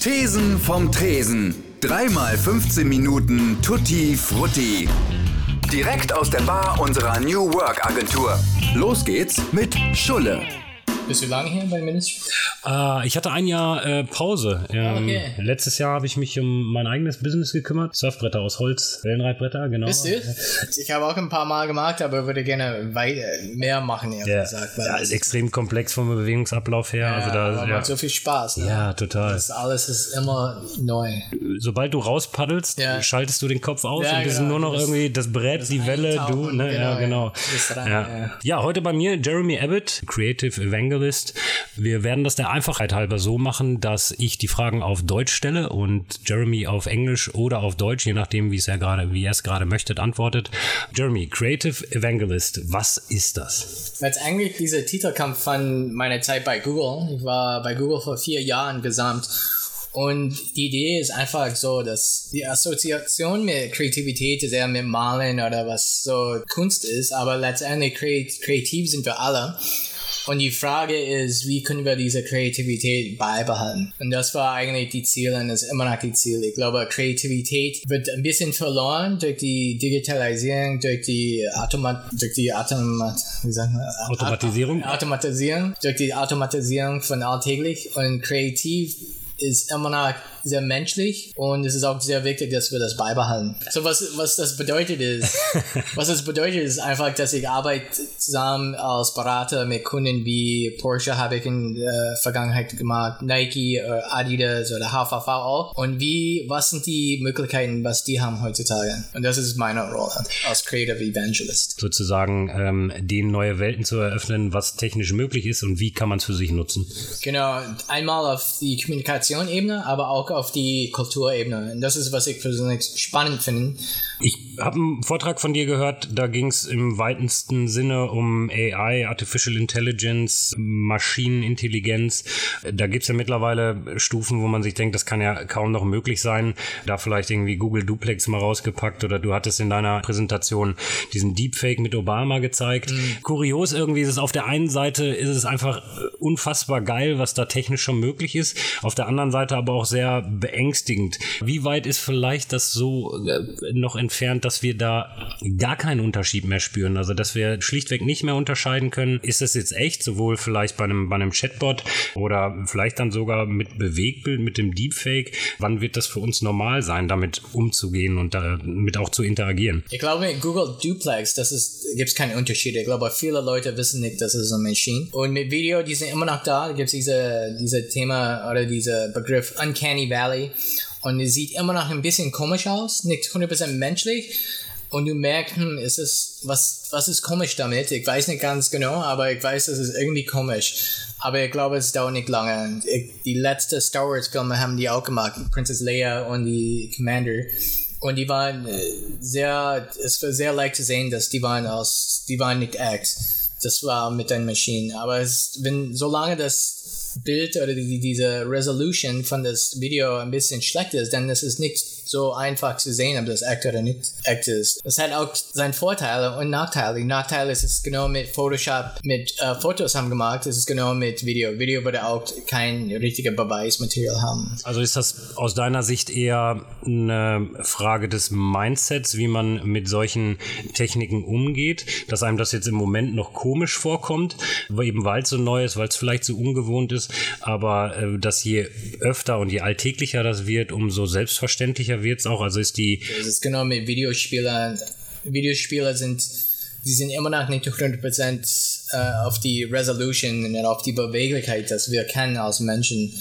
Thesen vom Tresen. Dreimal 15 Minuten Tutti Frutti. Direkt aus der Bar unserer New Work Agentur. Los geht's mit Schulle. Bist du lange hier beim Ministry? Äh, ich hatte ein Jahr äh, Pause. Ähm, Okay. Letztes Jahr habe ich mich um mein eigenes Business gekümmert. Surfbretter aus Holz, Wellenreitbretter, genau. Bist du? Ich habe auch ein paar Mal gemacht, aber würde gerne mehr machen, ehrlich Ja, gesagt. ja, das- ist extrem komplex vom Bewegungsablauf her. also da, aber ja, macht so viel Spaß. Ne? ja, total. Das alles ist immer neu. Sobald du rauspaddelst, Ja. schaltest du den Kopf aus Ja, und bist genau. nur noch irgendwie das Brett, die Welle, du, ne? ja, genau, genau. ja. Rein, ja. ja. ja, heute bei mir Jeremy Abbott, Creative Evangelist. Wir werden das der Einfachheit halber so machen, dass ich die Fragen auf Deutsch stelle und Jeremy auf Englisch oder auf Deutsch, je nachdem, wie es er gerade, wie er es gerade möchte, antwortet. Jeremy, Creative Evangelist, was ist das? Letztendlich, dieser Titel kam von meiner Zeit bei Google. Ich war bei Google vor vier Jahren gesamt. Und die Idee ist einfach so, dass die Assoziation mit Kreativität ist eher mit Malen oder was so Kunst ist, aber letztendlich kreat- kreativ sind wir alle. Und die Frage ist, wie können wir diese Kreativität beibehalten? Und das war eigentlich die Ziel und ist immer noch die Ziel. Ich glaube, Kreativität wird ein bisschen verloren durch die Digitalisierung, durch die Automat, durch die Automat, wie sagt man? Automatisierung? Automatisierung, durch die Automatisierung von alltäglich und kreativ ist immer noch sehr menschlich und es ist auch sehr wichtig, dass wir das beibehalten. So was, was das bedeutet ist, was das bedeutet ist einfach, dass ich arbeite zusammen als Berater mit Kunden wie Porsche habe ich in der Vergangenheit gemacht, Nike, oder Adidas oder HVV auch und wie, was sind die Möglichkeiten, was die haben heutzutage und das ist meine Rolle als Creative Evangelist. Sozusagen ähm, denen neue Welten zu eröffnen, was technisch möglich ist und wie kann man es für sich nutzen. Genau, einmal auf die Kommunikationsebene, aber auch auf die Kulturebene. Und das ist, was ich persönlich spannend finde. Ich habe einen Vortrag von dir gehört, da ging es im weitesten Sinne um AI, Artificial Intelligence, Maschinenintelligenz. Da gibt es ja mittlerweile Stufen, wo man sich denkt, das kann ja kaum noch möglich sein. Da vielleicht irgendwie Google Duplex mal rausgepackt oder du hattest in deiner Präsentation diesen Deepfake mit Obama gezeigt. Kurios irgendwie ist es auf der einen Seite ist es einfach unfassbar geil, was da technisch schon möglich ist. Auf der anderen Seite aber auch sehr beängstigend. Wie weit ist vielleicht das so äh, noch entfernt, dass wir da gar keinen Unterschied mehr spüren? Also, dass wir schlichtweg nicht mehr unterscheiden können, ist das jetzt echt, sowohl vielleicht bei einem, bei einem Chatbot oder vielleicht dann sogar mit Bewegbild, mit dem Deepfake? Wann wird das für uns normal sein, damit umzugehen und damit auch zu interagieren? Ich glaube, mit Google Duplex, das ist, gibt es keine Unterschiede. Ich glaube, viele Leute wissen nicht, dass es eine Maschine. Und mit Video, die sind immer noch da. Da gibt es diese, diese Thema oder dieser Begriff Uncanny Valley. Und sieht immer noch ein bisschen komisch aus, nicht 100% menschlich. Und du merkst, hm, ist es, was, was ist komisch damit? Ich weiß nicht ganz genau, aber ich weiß, es ist irgendwie komisch. Aber ich glaube, es dauert nicht lange. Die letzten Star Wars Filme haben die auch gemacht. Princess Leia und die Commander. Und die waren äh, sehr, es war sehr leicht zu sehen, dass die waren aus, die waren nicht echt. Das war mit den Maschinen. Aber es, wenn, solange das Bild oder die, diese Resolution von das Video ein bisschen schlecht ist, dann ist es nicht so einfach zu sehen, ob das echt oder nicht echt ist. Das hat auch seine Vorteile und Nachteile. Die Nachteile ist es genau mit Photoshop, mit äh, Fotos haben gemacht, es ist genau mit Video. Video würde auch kein richtiges Beweismaterial haben. Also ist das aus deiner Sicht eher eine Frage des Mindsets, wie man mit solchen Techniken umgeht, dass einem das jetzt im Moment noch komisch vorkommt, eben weil es so neu ist, weil es vielleicht so ungewohnt ist, aber äh, dass je öfter und je alltäglicher das wird, umso selbstverständlicher wird es auch. Also ist die Es ist genau mit Videospielern. Videospieler sind, die sind immer noch nicht 100% äh, auf die Resolution und auf die Beweglichkeit, das wir kennen als Menschen.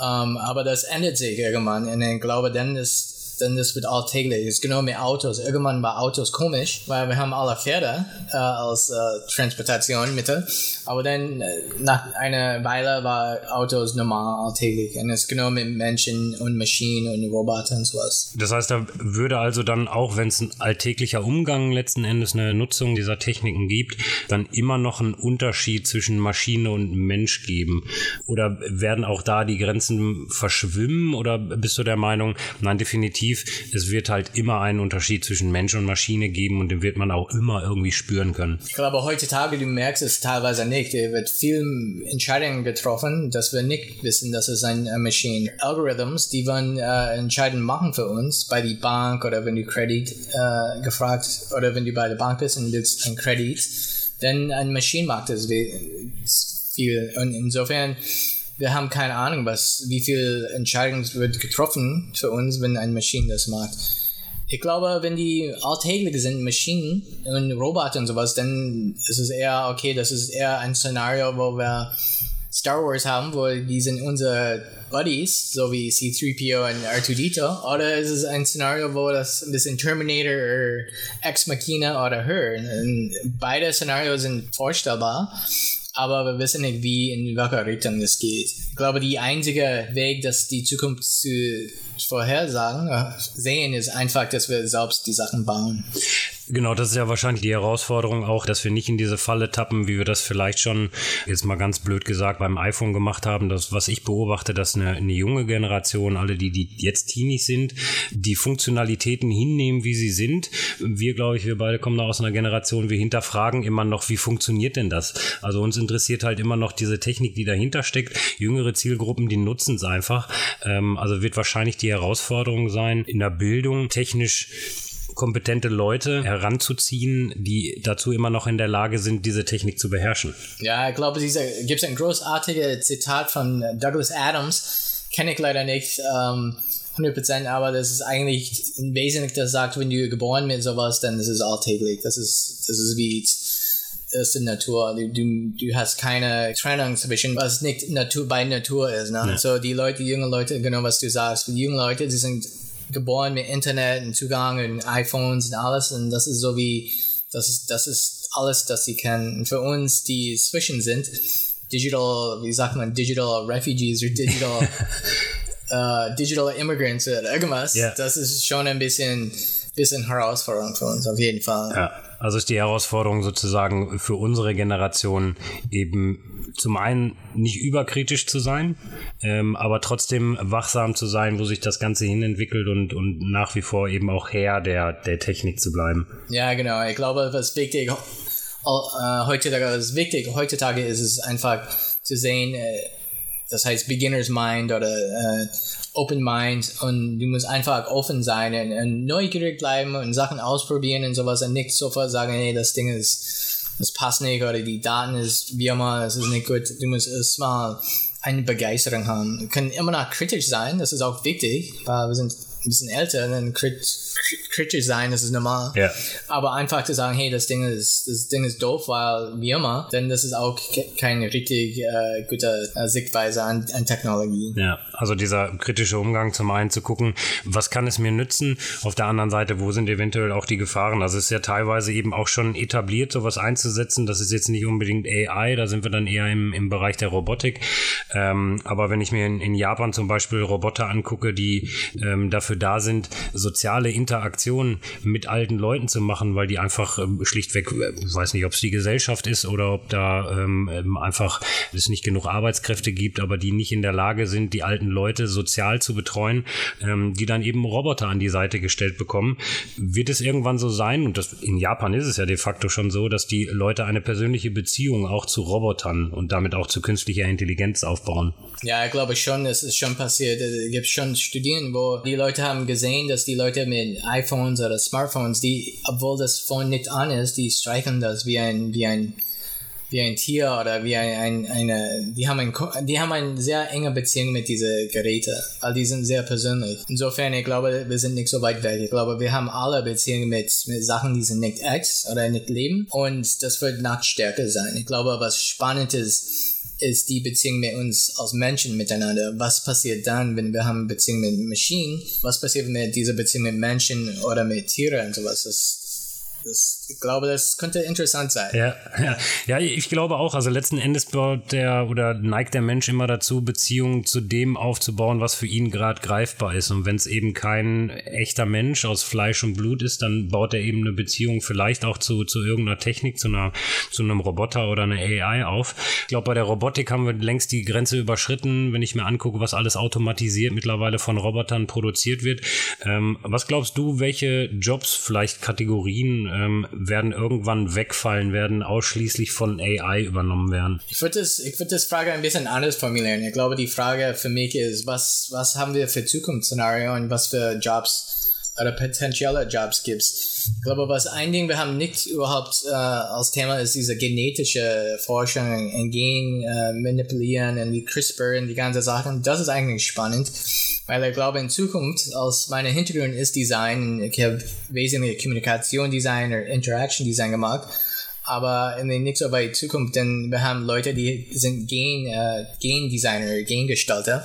Ähm, aber das ändert sich irgendwann und ich glaube, dann ist dann das wird alltäglich. Es ist genau mit Autos. Irgendwann war Autos komisch, weil wir haben alle Pferde äh, als äh, Transportationmittel. Aber dann äh, nach einer Weile war Autos normal alltäglich. Und es ist genau mit Menschen und Maschinen und Robotern und sowas. Das heißt, da würde also dann auch, wenn es ein alltäglicher Umgang letzten Endes eine Nutzung dieser Techniken gibt, dann immer noch einen Unterschied zwischen Maschine und Mensch geben? Oder werden auch da die Grenzen verschwimmen? Oder bist du der Meinung, nein, definitiv definitiv, es wird halt immer einen Unterschied zwischen Mensch und Maschine geben und den wird man auch immer irgendwie spüren können. Ich glaube, heutzutage, du merkst es teilweise nicht. Es wird viel Entscheidungen getroffen, dass wir nicht wissen, dass es ein Maschine. Algorithms, die wollen äh, Entscheidungen machen für uns bei der Bank oder wenn du Kredit äh, gefragt oder wenn du bei der Bank bist und willst ein Kredit, dann ein Maschine macht es viel. Und insofern wir haben keine Ahnung, was, wie viel Entscheidungen wird getroffen für uns, wenn eine Maschine das macht. Ich glaube, wenn die alltäglich sind, Maschinen und Roboter und sowas, dann ist es eher, okay, das ist eher ein Szenario, wo wir Star Wars haben, wo die sind unsere Buddies, so wie C-3PO und R2-D2, oder ist es ein Szenario, wo das ein bisschen Terminator oder Ex Machina oder Her. Beide Szenarios sind vorstellbar aber wir wissen nicht, wie, in welcher Richtung es geht. Ich glaube, die einzige Weg, dass die Zukunft zu vorhersagen, äh, sehen, ist einfach, dass wir selbst die Sachen bauen. Genau, das ist ja wahrscheinlich die Herausforderung auch, dass wir nicht in diese Falle tappen, wie wir das vielleicht schon, jetzt mal ganz blöd gesagt, beim iPhone gemacht haben. Das, was ich beobachte, dass eine, eine junge Generation, alle die, die jetzt Teenies sind, die Funktionalitäten hinnehmen, wie sie sind. Wir, glaube ich, wir beide kommen da aus einer Generation, wir hinterfragen immer noch, wie funktioniert denn das? Also uns interessiert halt immer noch diese Technik, die dahinter steckt. Jüngere Zielgruppen, die nutzen es einfach. Ähm, also wird wahrscheinlich die Herausforderung sein, in der Bildung technisch kompetente Leute heranzuziehen, die dazu immer noch in der Lage sind, diese Technik zu beherrschen. Ja, ich glaube, es gibt ein großartiges Zitat von Douglas Adams, kenne ich leider nicht. Ähm, 100%, aber das ist eigentlich im Wesentlichen, das sagt, wenn du geboren mit sowas, dann ist es alltäglich. Das ist, das ist wie ist in Natur. Du, du, du hast keine Trennung zwischen was nicht Natur bei Natur ist. Ne? Ja. So die Leute, die junge Leute, genau was du sagst, die jungen Leute, die sind geboren mit Internet und Zugang und iPhones und alles und das ist so wie, das ist, das ist alles, das sie kennen. Und für uns, die zwischen sind, Digital, wie sagt man, Digital Refugees oder Digital, uh, Digital Immigrants oder irgendwas, yeah. das ist schon ein bisschen, bisschen Herausforderung für uns, auf jeden Fall. Ja. Also ist die Herausforderung sozusagen für unsere Generation eben zum einen nicht überkritisch zu sein, ähm, aber trotzdem wachsam zu sein, wo sich das Ganze hin entwickelt und, und nach wie vor eben auch Herr der, der Technik zu bleiben. Ja, genau. Ich glaube, was wichtig äh, heutzutage, was wichtig heutzutage ist, ist einfach zu sehen, äh, das heißt Beginner's Mind oder äh, Open Mind und du musst einfach offen sein und, und, neugierig bleiben und Sachen ausprobieren und sowas und nicht sofort sagen, hey, das Ding ist, das passt nicht oder die Daten ist wie immer, es ist nicht gut. Du musst erstmal eine Begeisterung haben. Wir können immer noch kritisch sein, das ist auch wichtig, weil wir sind ein bisschen älter, dann kritisch sein, das ist normal. Ja. Aber einfach zu sagen, hey, das Ding ist, das Ding ist doof, weil wie immer, denn das ist auch keine richtig äh, gute äh, Sichtweise an, an Technologie. Ja, also dieser kritische Umgang zum einen zu gucken, was kann es mir nützen? Auf der anderen Seite, wo sind eventuell auch die Gefahren? Also es ist ja teilweise eben auch schon etabliert, sowas einzusetzen. Das ist jetzt nicht unbedingt AI, da sind wir dann eher im, im Bereich der Robotik. Ähm, aber wenn ich mir in, in Japan zum Beispiel Roboter angucke, die ähm, dafür da sind, soziale Interaktion mit alten Leuten zu machen, weil die einfach ähm, schlichtweg, äh, ich weiß nicht, ob es die Gesellschaft ist oder ob da ähm, ähm, einfach es nicht genug Arbeitskräfte gibt, aber die nicht in der Lage sind, die alten Leute sozial zu betreuen, ähm, die dann eben Roboter an die Seite gestellt bekommen. Wird es irgendwann so sein, und das, in Japan ist es ja de facto schon so, dass die Leute eine persönliche Beziehung auch zu Robotern und damit auch zu künstlicher Intelligenz aufbauen? Ja, ich glaube schon, es ist schon passiert. Es gibt schon Studien, wo die Leute haben gesehen, dass die Leute mit iPhones oder Smartphones, die, obwohl das Phone nicht an ist, die streichen das wie ein, wie ein, wie ein Tier oder wie ein, ein eine, die haben ein, die haben eine sehr enge Beziehung mit diesen Geräten, weil die sind sehr persönlich. Insofern, ich glaube, wir sind nicht so weit weg. Ich glaube, wir haben alle Beziehungen mit, mit Sachen, die sind nicht echt oder nicht leben und das wird noch stärker sein. Ich glaube, was spannend ist, ist die Beziehung mit uns als Menschen miteinander. Was passiert dann, wenn wir haben Beziehung mit Maschinen? Was passiert mit dieser Beziehung mit Menschen oder mit Tieren und sowas? Das, Das, ich glaube, das könnte interessant sein. Ja, ja, ja, ich glaube auch. Also letzten Endes baut der oder neigt der Mensch immer dazu, Beziehungen zu dem aufzubauen, was für ihn gerade greifbar ist. Und wenn es eben kein echter Mensch aus Fleisch und Blut ist, dann baut er eben eine Beziehung vielleicht auch zu, zu irgendeiner Technik, zu, einer, zu einem Roboter oder einer AI auf. Ich glaube, bei der Robotik haben wir längst die Grenze überschritten, wenn ich mir angucke, was alles automatisiert mittlerweile von Robotern produziert wird. Ähm, was glaubst du, welche Jobs, vielleicht Kategorien ähm, werden irgendwann wegfallen, werden ausschließlich von AI übernommen werden? Ich würde das, ich das Frage ein bisschen anders formulieren. Ich glaube, die Frage für mich ist, was, was haben wir für Zukunftsszenario und was für Jobs oder potenzielle Jobs gibt Ich glaube, was ein Ding wir haben nicht überhaupt äh, als Thema ist diese genetische Forschung in Gen äh, manipulieren und die CRISPR und die ganzen Sachen. Das ist eigentlich spannend, weil ich glaube, in Zukunft, als meine Hintergrund ist Design, ich habe wesentliche Kommunikation Design oder Interaction Design gemacht. Aber in der nicht so weit Zukunft, denn wir haben Leute, die sind Gen, äh, Gen-Designer, Gengestalter.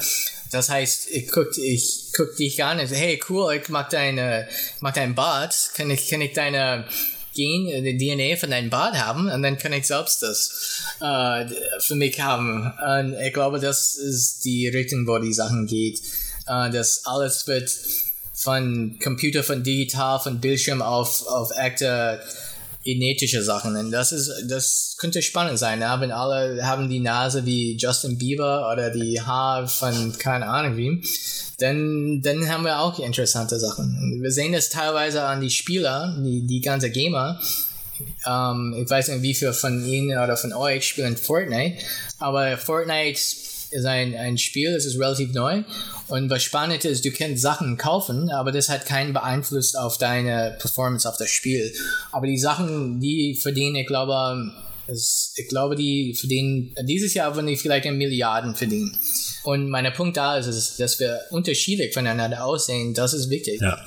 Das heißt, ich guck, ich guck dich an und so, hey, cool, ich mag deine, mag dein Bart. Kann ich, kann ich deine Gen, DNA von deinem Bart haben und dann kann ich selbst das äh, für mich haben. Und ich glaube, das ist die Richtung, wo die Sachen geht. Äh, dass alles wird von Computer, von digital, von Bildschirm auf, auf echte genetische Sachen. Und das ist, das könnte spannend sein. Ja? Wenn alle haben die Nase wie Justin Bieber oder die Haar von keine Ahnung wie, dann, dann haben wir auch interessante Sachen. Wir sehen das teilweise an die Spieler, die, die ganze Gamer. Ähm, ich weiß nicht, wie viele von Ihnen oder von euch spielen Fortnite, aber Fortnite ist ein, ein Spiel, es ist relativ neu. Und was spannend ist, du kannst Sachen kaufen, aber das hat keinen Beeinfluss auf deine Performance auf das Spiel. Aber die Sachen, die verdienen, ich glaube, ich glaube, die verdienen, dieses Jahr würden die vielleicht in Milliarden verdienen. Und mein Punkt da ist, ist, dass wir unterschiedlich voneinander aussehen. Das ist wichtig. Ja.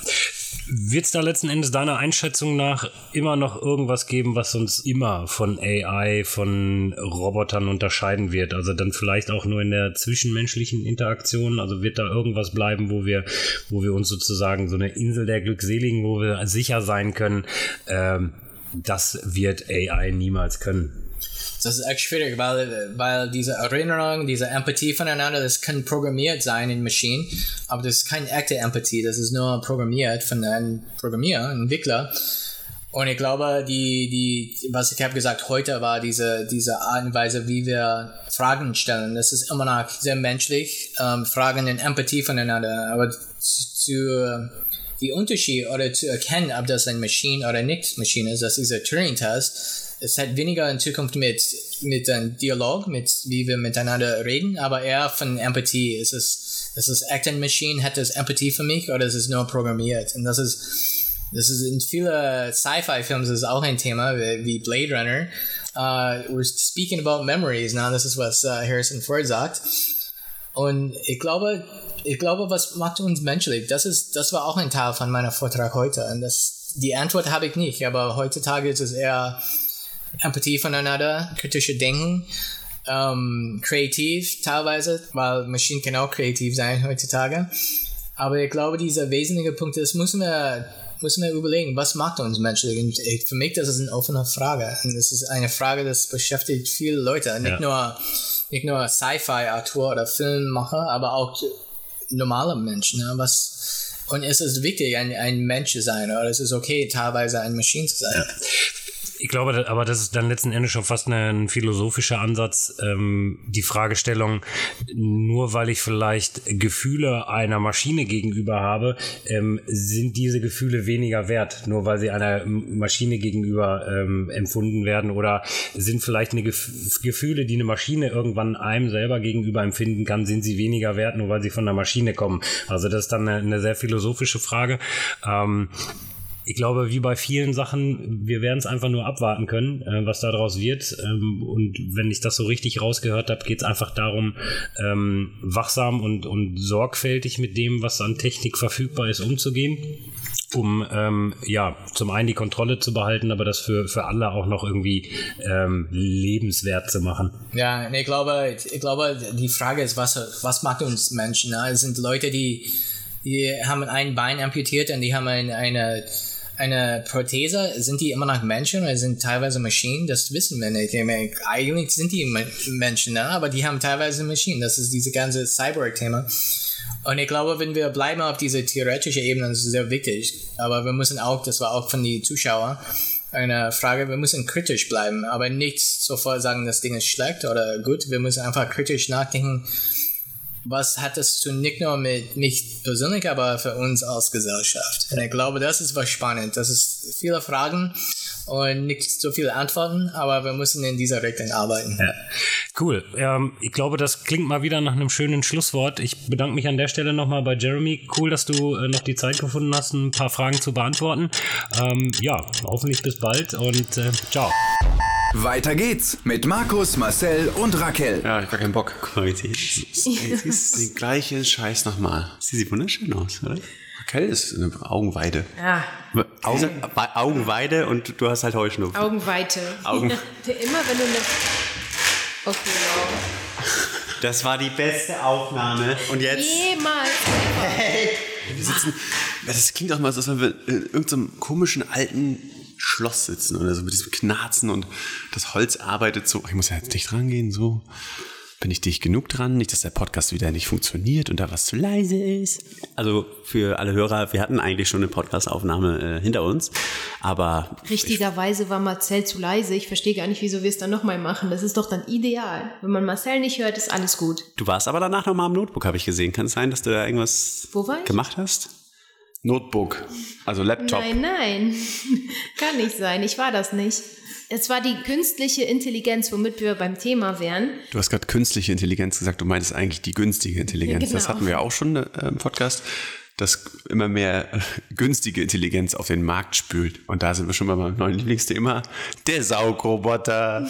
Wird es da letzten Endes deiner Einschätzung nach immer noch irgendwas geben, was uns immer von AI, von Robotern unterscheiden wird? Also dann vielleicht auch nur in der zwischenmenschlichen Interaktion? Also wird da irgendwas bleiben, wo wir, wo wir uns sozusagen so eine Insel der Glückseligen, wo wir sicher sein können, ähm, das wird AI niemals können? Das ist echt schwierig, weil, weil diese Erinnerung, diese Empathie voneinander, das kann programmiert sein in Maschinen, aber das ist keine echte Empathie, das ist nur programmiert von einem Programmierer, einem Entwickler. Und ich glaube, die, die, was ich habe gesagt heute war diese, diese Art und Weise, wie wir Fragen stellen. Das ist immer noch sehr menschlich, ähm, Fragen in Empathie voneinander. Aber zu, die Unterschied oder zu erkennen, ob das eine Maschine oder nicht Maschine ist, das ist dieser Turing-Test es hat weniger in Zukunft mit, mit einem Dialog, mit wie wir miteinander reden, aber eher von Empathie. Ist es, ist es Acting Machine, hat es Empathie für mich oder ist es nur programmiert? Und das ist, das ist in vielen Sci-Fi-Filmen ist auch ein Thema, wie Blade Runner. Uh, we're speaking about memories now, das ist was uh, Harrison Ford sagt. Und ich glaube, ich glaube, was macht uns menschlich? Das ist, das war auch ein Teil von meiner Vortrag heute. Und das, die Antwort habe ich nicht, aber heutzutage ist es eher Empathie voneinander, kritische Denken, ähm, kreativ teilweise, weil Maschinen können auch kreativ sein heutzutage. Aber ich glaube, diese wesentlichen Punkte, das müssen wir, müssen wir überlegen, was macht uns menschlich? Und für mich, das ist eine offene Frage. Und das ist eine Frage, das beschäftigt viele Leute. Nicht ja. nur, nicht nur Sci-Fi-Autor oder Filmmacher, aber auch normale Menschen. Ne? Was, und es ist wichtig, ein, ein Mensch zu sein, oder es ist okay, teilweise ein Maschine zu sein. Ja. Ich glaube, aber das ist dann letzten Endes schon fast ein philosophischer Ansatz. Ähm, die Fragestellung, nur weil ich vielleicht Gefühle einer Maschine gegenüber habe, ähm, sind diese Gefühle weniger wert, nur weil sie einer Maschine gegenüber ähm, empfunden werden oder sind vielleicht eine Gef Gefühle, die eine Maschine irgendwann einem selber gegenüber empfinden kann, sind sie weniger wert, nur weil sie von der Maschine kommen. Also das ist dann eine, eine sehr philosophische Frage. Ähm, ich glaube, wie bei vielen Sachen, wir werden es einfach nur abwarten können, äh, was daraus wird. Ähm, und wenn ich das so richtig rausgehört habe, geht es einfach darum, ähm, wachsam und, und sorgfältig mit dem, was an Technik verfügbar ist, umzugehen um ähm, ja zum einen die Kontrolle zu behalten, aber das für, für alle auch noch irgendwie ähm, lebenswert zu machen. Ja, ich glaube, ich glaube, die Frage ist, was, was macht uns Menschen? Ne? Es sind Leute, die, die haben ein Bein amputiert und die haben ein, eine eine Prothese, sind die immer noch Menschen oder sind teilweise Maschinen? Das wissen wir nicht. Eigentlich sind die Menschen, ne? aber die haben teilweise Maschinen. Das ist diese ganze Cyborg-Thema. Und ich glaube, wenn wir bleiben auf dieser theoretischen Ebene, das ist sehr wichtig. Aber wir müssen auch, das war auch von den Zuschauern, eine Frage, wir müssen kritisch bleiben, aber nicht sofort sagen, das Ding ist schlecht oder gut. Wir müssen einfach kritisch nachdenken, was hat das zu nicht nur mit mich persönlich, aber für uns als Gesellschaft. Und ich glaube, das ist was spannend. Das ist viele Fragen und nicht so viele Antworten, aber wir müssen in dieser Richtung arbeiten. Ja. Cool. Ähm, ich glaube, das klingt mal wieder nach einem schönen Schlusswort. Ich bedanke mich an der Stelle nochmal bei Jeremy. Cool, dass du äh, noch die Zeit gefunden hast, ein paar Fragen zu beantworten. Ähm, ja, hoffentlich bis bald und äh, ciao. Weiter geht's mit Markus, Marcel und Raquel. Ja, ich hab gar keinen Bock. Guck mal, jetzt ist, jetzt ist den gleichen Scheiß nochmal. Sie sieht wunderschön aus, oder? Raquel ist eine Augenweide. Ja. Augen, Augenweide und du hast halt Heuschnupfen. Augenweite. Augen. Immer wenn du eine. Okay, wow. Das war die beste Aufnahme. Und jetzt. Jemals. Hey, wir sitzen. Das klingt auch mal so, als wenn wir in irgendeinem komischen alten Schloss sitzen oder so mit diesem Knarzen und das Holz arbeitet so. Ich muss ja jetzt nicht rangehen, so. Bin ich dicht genug dran? Nicht, dass der Podcast wieder nicht funktioniert und da was zu leise ist. Also für alle Hörer, wir hatten eigentlich schon eine Podcastaufnahme äh, hinter uns, aber. Richtigerweise war Marcel zu leise. Ich verstehe gar nicht, wieso wir es dann nochmal machen. Das ist doch dann ideal. Wenn man Marcel nicht hört, ist alles gut. Du warst aber danach nochmal am Notebook, habe ich gesehen. Kann es sein, dass du da irgendwas Wo war ich? gemacht hast? Notebook, also Laptop. Nein, nein. Kann nicht sein. Ich war das nicht. Es war die künstliche Intelligenz, womit wir beim Thema wären. Du hast gerade künstliche Intelligenz gesagt, du meinst eigentlich die günstige Intelligenz. Genau. Das hatten wir auch schon äh, im Podcast, dass immer mehr günstige Intelligenz auf den Markt spült. Und da sind wir schon bei meinem neuen Lieblingsthema, der Saugroboter.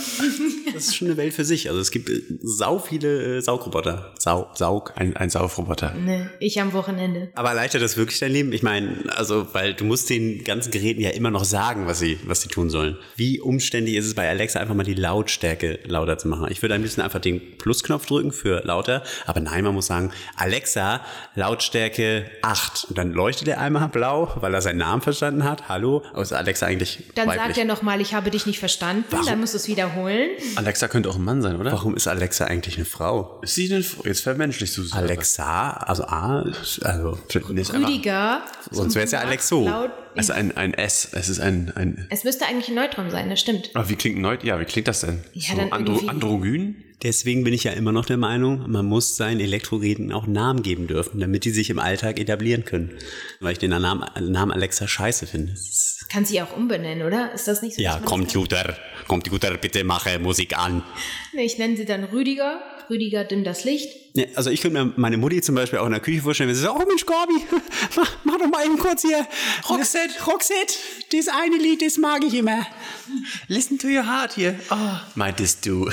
das ist schon eine Welt für sich. Also es gibt äh, sau viele äh, Saugroboter. Sau, Saug, ein, ein Saufroboter. Ne, ich am Wochenende. Aber erleichtert das wirklich dein Leben? Ich meine, also, weil du musst den ganzen Geräten ja immer noch sagen, was sie, was sie tun sollen. Wie umständlich ist es bei Alexa einfach mal die Lautstärke lauter zu machen? Ich würde am liebsten einfach den Plusknopf drücken für lauter, aber nein, man muss sagen, Alexa, Lautstärke 8. Und dann leuchtet er einmal blau, weil er seinen Namen verstanden hat. Hallo? Aber ist Alexa eigentlich Dann weiblich? sagt er nochmal, ich habe dich nicht verstanden. Dann musst du es wiederholen. Alexa könnte auch ein Mann sein, oder? Warum ist Alexa eigentlich eine Frau? Ist sie denn Jetzt vermenschlichst du sie. Alexa, also A, also einfach- Rüdiger. Sonst wäre es ja Alexo. Laut- ist ein, ein S. Es ist ein, ein. Es müsste eigentlich ein Neutron sein, das stimmt. Aber wie klingt Neut? Ja, wie klingt das denn? Ja, so dann andro irgendwie- androgyn? Deswegen bin ich ja immer noch der Meinung, man muss seinen Elektrogeräten auch Namen geben dürfen, damit die sich im Alltag etablieren können. Weil ich den Namen, Namen Alexa scheiße finde. Kann sie auch umbenennen, oder? Ist das nicht so? Ja, dass man- Computer, Computer, bitte mache Musik an. Ich nenne sie dann Rüdiger. Rüdiger, dimm das Licht. Ja, also ich könnte mir meine Mutti zum Beispiel auch in der Küche vorstellen, wenn sie sagt, oh Mensch, Gorbi, mach, mach doch mal eben kurz hier. Roxette, Roxette, das eine Lied, das mag ich immer. Listen to your heart hier. Oh. Meintest du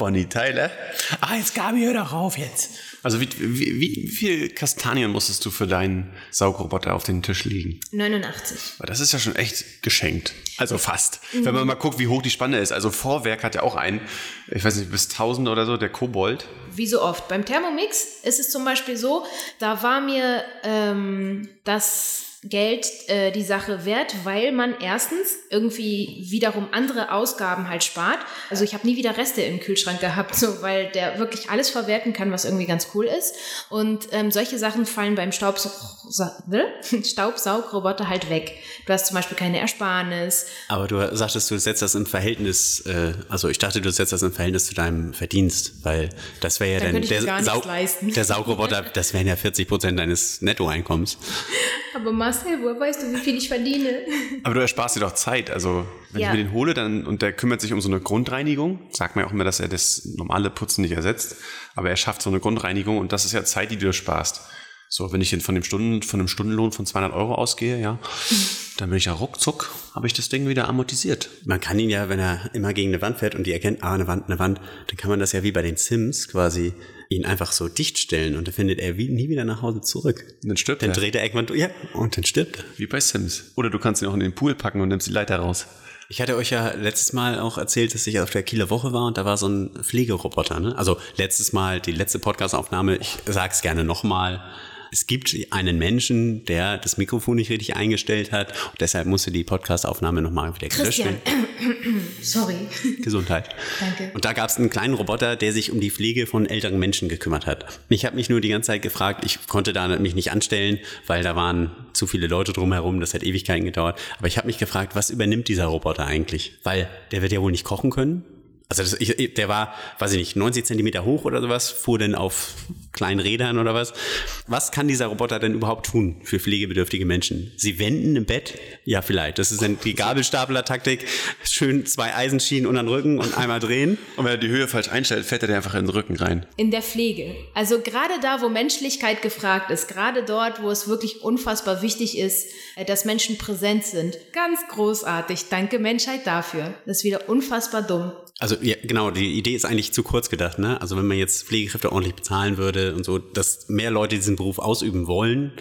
Bonnie Tyler? Ah, jetzt Gabi, hör doch auf jetzt. Also wie, wie, wie, viel Kastanien musstest du für deinen Saugroboter auf den Tisch legen? 89. Weil Das ist ja schon echt geschenkt. Also fast. Wenn man mal guckt, wie hoch die Spanne ist. Also Vorwerk hat ja auch einen, ich weiß nicht, bis 1000 oder so, der Kobold. Wie so oft. Beim Thermomix ist es zum Beispiel so, da war mir ähm, das Geld äh, die Sache wert, weil man erstens irgendwie wiederum andere Ausgaben halt spart. Also ich habe nie wieder Reste im Kühlschrank gehabt, so weil der wirklich alles verwerten kann, was irgendwie ganz cool ist. Und ähm, solche Sachen fallen beim Staubsau Staubsaugroboter halt weg. Du hast zum Beispiel keine Ersparnis. Aber du sagtest, du setzt das im Verhältnis, äh, also ich dachte, du setzt das im Verhältnis zu deinem Verdienst, weil das wäre ja Dann dann, nichts Sau- leisten. der Saugroboter, das wären ja 40 Prozent deines Nettoeinkommens. Aber Marcel, woher weißt du, wie viel ich verdiene? Aber du ersparst dir doch Zeit. Also wenn Ja. ich mir den hole, dann und der kümmert sich um so eine Grundreinigung, sagt man ja auch immer, dass er das normale Putzen nicht ersetzt, aber er schafft so eine Grundreinigung und das ist ja Zeit, die du dir sparst. So, wenn ich von dem Stunden, von einem Stundenlohn von 200 Euro ausgehe, ja, dann bin ich ja ruckzuck, habe ich das Ding wieder amortisiert. Man kann ihn ja, wenn er immer gegen eine Wand fährt und die erkennt, ah, eine Wand, eine Wand, dann kann man das ja wie bei den Sims quasi ihn einfach so dicht stellen und dann findet er wie, nie wieder nach Hause zurück. Und dann stirbt Dann er. dreht er irgendwann, durch- ja, und dann stirbt er. Wie bei Sims. Oder du kannst ihn auch in den Pool packen und nimmst die Leiter raus. Ich hatte euch ja letztes Mal auch erzählt, dass ich auf der Kieler Woche war und da war so ein Pflegeroboter. Ne? Also letztes Mal, die letzte Podcast-Aufnahme, ich sag's gerne nochmal, es gibt einen Menschen, der das Mikrofon nicht richtig eingestellt hat und deshalb musste die Podcastaufnahme nochmal wieder gelöscht werden. sorry. Gesundheit. Danke. Und da gab es einen kleinen Roboter, der sich um die Pflege von älteren Menschen gekümmert hat. Ich habe mich nur die ganze Zeit gefragt, ich konnte da mich nicht anstellen, weil da waren zu viele Leute drumherum, das hat Ewigkeiten gedauert. Aber ich habe mich gefragt, was übernimmt dieser Roboter eigentlich? Weil der wird ja wohl nicht kochen können. Also das, ich, der war, weiß ich nicht, 90 Zentimeter hoch oder sowas, fuhr dann auf kleinen Rädern oder was. Was kann dieser Roboter denn überhaupt tun für pflegebedürftige Menschen? Sie wenden im Bett? Ja, vielleicht. Das ist dann die Gabelstapler-Taktik. Schön zwei Eisenschienen unter den Rücken und einmal drehen. Und wenn er die Höhe falsch einstellt, fährt er dir einfach in den Rücken rein. In der Pflege. Also gerade da, wo Menschlichkeit gefragt ist, gerade dort, wo es wirklich unfassbar wichtig ist, äh, dass Menschen präsent sind. Ganz großartig. Danke Menschheit dafür. Das ist wieder unfassbar dumm. Also ja, genau, die Idee ist eigentlich zu kurz gedacht. Ne? Also wenn man jetzt Pflegekräfte ordentlich bezahlen würde und so, dass mehr Leute diesen Beruf ausüben wollen,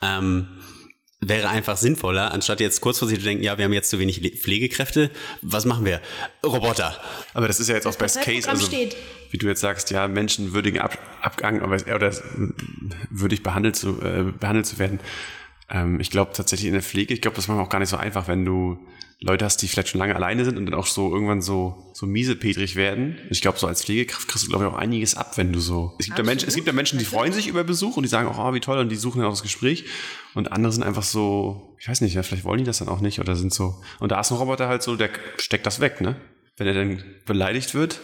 ähm, wäre einfach sinnvoller, anstatt jetzt kurzfristig zu denken, ja, wir haben jetzt zu wenig Le- Pflegekräfte, was machen wir? Roboter. Aber das ist ja jetzt auch Best Case. Also, steht. wie du jetzt sagst, ja, menschenwürdigen Ab Abgang aber, oder würdig behandelt zu, äh, behandelt zu werden. Ähm, ich glaube tatsächlich in der Pflege, ich glaube, das ist manchmal auch gar nicht so einfach, wenn du Leute hast, die vielleicht schon lange alleine sind und dann auch so irgendwann so, so miesepetrig werden. Ich glaube, so als Pflegekraft kriegst du, glaube ich, auch einiges ab, wenn du so. Es gibt, ja Menschen, es gibt ja Menschen, die freuen sich über Besuch und die sagen auch, oh, wie toll, und die suchen dann auch das Gespräch. Und andere sind einfach so, ich weiß nicht, ja, vielleicht wollen die das dann auch nicht oder sind so. Und da ist ein Roboter halt so, der steckt das weg, ne? Wenn er dann beleidigt wird,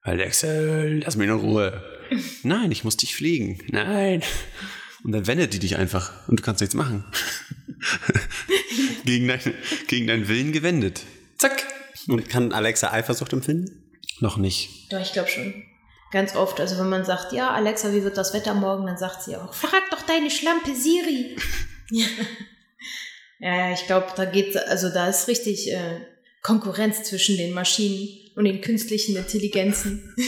Alexel, lass mich in Ruhe. Nein, ich muss dich fliegen. Nein. Und dann wendet die dich einfach und du kannst nichts machen. gegen, dein, gegen deinen Willen gewendet. Zack. Und kann Alexa Eifersucht empfinden? Noch nicht. Doch, ich glaube schon. Ganz oft. Also wenn man sagt, ja, Alexa, wie wird das Wetter morgen, dann sagt sie auch, frag doch deine Schlampe Siri. ja, ja, ich glaube, da geht, also da ist richtig äh, Konkurrenz zwischen den Maschinen und den künstlichen Intelligenzen.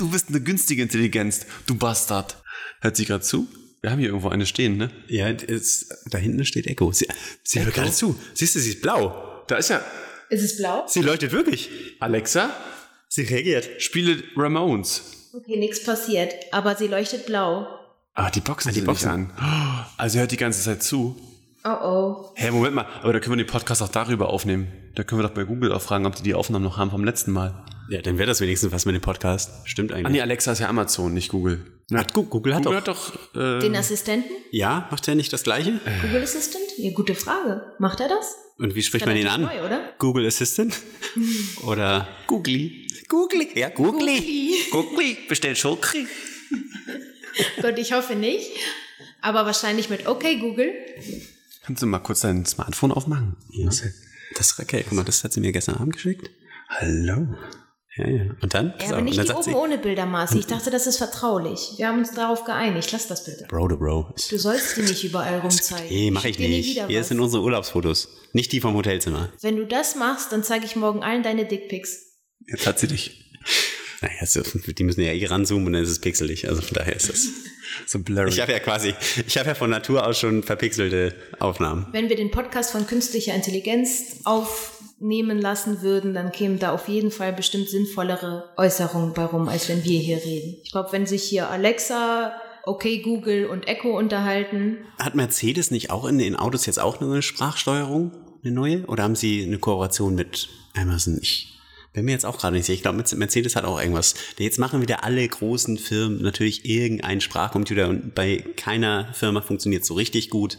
Du bist eine günstige Intelligenz, du Bastard. Hört sie gerade zu? Wir haben hier irgendwo eine stehen, ne? Ja, ist, da hinten steht Echo. Sie, sie hört gerade zu. Siehst du, sie ist blau. Da ist ja Ist es blau? Sie leuchtet wirklich. Alexa, Sie reagiert. spiele Ramones. Okay, nichts passiert. Aber sie leuchtet blau. Ah, die Boxen die sind Boxen. nicht an. Also hört die ganze Zeit zu. Oh oh. Hä, Moment mal, aber da können wir den Podcast auch darüber aufnehmen. Da können wir doch bei Google auch fragen, ob die die Aufnahmen noch haben vom letzten Mal. Ja, dann wäre das wenigstens was mit dem Podcast. Stimmt Ah eigentlich. nee, Alexa ist ja Amazon, nicht Google. Hat Gu- Google hat Google doch. hat doch... Äh, Den Assistenten? Ja, macht er nicht das gleiche? Google Assistant? Ja, gute Frage. Macht er das? Und wie spricht man ihn an? Neu, oder? Google Assistant? Oder Googly? Googly. Ja, Googly. Googly. Bestell Schokri. Gott, ich hoffe nicht. Aber wahrscheinlich mit Okay Google. kannst du mal kurz dein Smartphone aufmachen? Ja. Das ist okay. Guck mal, das hat sie mir gestern Abend geschickt. Hallo. Ja, ja. Und dann? Ja, auf, aber nicht dann die oben ohne Bildermaße. Ich dachte, das ist vertraulich. Wir haben uns darauf geeinigt. Lass das bitte. Bro to Bro. Du sollst die nicht überall rumzeigen. Nee, mach ich nie nicht. wieder Hier was. sind unsere Urlaubsfotos. Nicht die vom Hotelzimmer. Wenn du das machst, dann zeige ich morgen allen deine Dickpics. Jetzt hat sie dich. Naja, so, die müssen ja eh ranzoomen und dann ist es pixelig. Also von daher ist das. So blurry. Ich habe ja quasi, ich habe ja von Natur aus schon verpixelte Aufnahmen. Wenn wir den Podcast von künstlicher Intelligenz aufnehmen lassen würden, dann kämen da auf jeden Fall bestimmt sinnvollere Äußerungen bei rum, als wenn wir hier reden. Ich glaube, wenn sich hier Alexa, Okay Google und Echo unterhalten, Hat Mercedes nicht auch in den Autos jetzt auch eine Sprachsteuerung, eine neue? Oder haben sie eine Kooperation mit Amazon? Ich bin mir jetzt auch gerade nicht sicher. Ich glaube, Mercedes hat auch irgendwas. Jetzt machen wieder alle großen Firmen natürlich irgendeinen Sprachcomputer und bei keiner Firma funktioniert so richtig gut.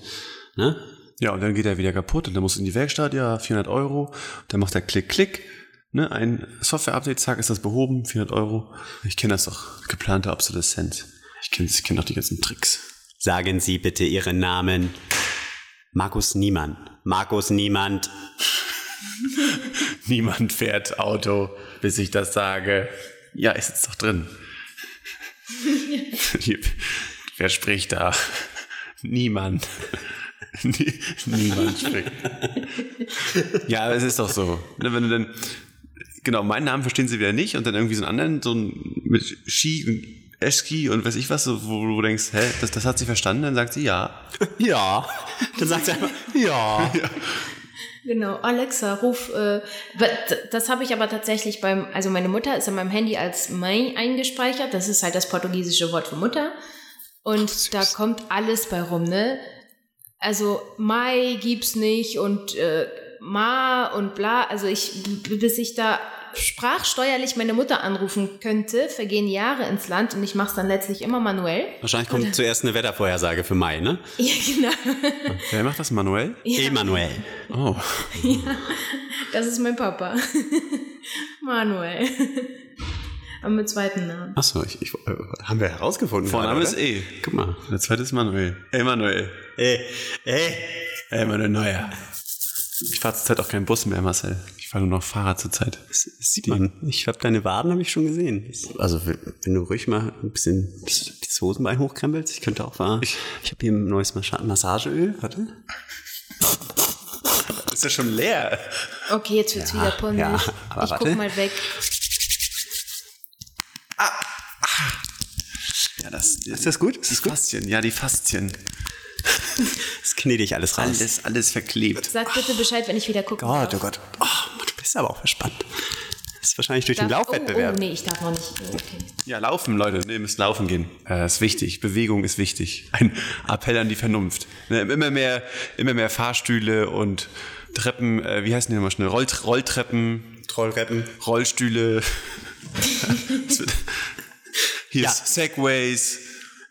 Ne? Ja, und dann geht er wieder kaputt und dann muss in die Werkstatt, ja, 400 Euro. Dann macht er Klick, Klick. Ne, ein Software-Update, zack, ist das behoben, 400 Euro. Ich kenne das doch, geplante Obsoleszenz. Ich kenne ich kenn doch die ganzen Tricks. Sagen Sie bitte Ihren Namen. Markus Niemann. Markus Niemand. Niemand fährt Auto, bis ich das sage. Ja, ist jetzt doch drin. Wer spricht da? Niemand. Nie, niemand spricht. Ja, aber es ist doch so. Ne, Wenn du dann, genau, meinen Namen verstehen sie wieder nicht und dann irgendwie so einen anderen, so einen mit Ski und Eski und weiß ich was, wo du denkst, hä, das, das hat sie verstanden, dann sagt sie ja. Ja. Dann sagt sie einfach, ja. Genau, Alexa, ruf. Äh, das habe ich aber tatsächlich beim, also meine Mutter ist in meinem Handy als Mãe eingespeichert. Das ist halt das portugiesische Wort für Mutter. Und da kommt alles bei rum, ne? Also Mai gibt's nicht und äh, Ma und bla. Also ich, bis ich da sprachsteuerlich meine Mutter anrufen könnte, vergehen Jahre ins Land und ich mache es dann letztlich immer manuell. Wahrscheinlich kommt zuerst eine Wettervorhersage für Mai, ne? Ja, genau. Wer macht das manuell? Emanuel. Oh. Das ist mein Papa. Manuel. Aber mit zweiten Namen. Achso, ich, ich, äh, haben wir herausgefunden. Vorname ist? E. Guck mal. Der zweite ist Manuel. Emanuel. Ey, ey. Emanuel Neuer. Ich fahre zurzeit auch keinen Bus mehr, Marcel. Ich fahre nur noch Fahrrad zurzeit. Das sieht man. Ich habe deine Waden habe ich schon gesehen. Also wenn wenn du ruhig mal ein bisschen das Hosenbein hochkrempelst, ich könnte auch fahren. Ich, ich habe hier ein neues Massa- Massageöl. Warte. Ist ja schon leer. Okay, jetzt wird's wieder peinlich. ja, aber ich warte. guck mal weg. Ja, das, Ist das gut? Ist das gut? Faszien, ja, die Faszien. Das knete ich alles raus. Alles, alles verklebt. Sag bitte Bescheid, wenn ich wieder gucke. Gott, oh Gott. Oh, du bist aber auch verspannt. Das ist wahrscheinlich durch den Darf, oh, Laufwettbewerb. oh, nee, ich darf noch nicht. Okay. Ja, laufen, Leute. Ne, ihr müsst laufen gehen. Äh, ist wichtig. Bewegung ist wichtig. Ein Appell an die Vernunft. Ne, immer mehr, immer mehr Fahrstühle und Treppen, äh, wie heißen die nochmal schnell? Roll, Rolltreppen, Trollreppen. Rollstühle. Hier Ja. ist Segways,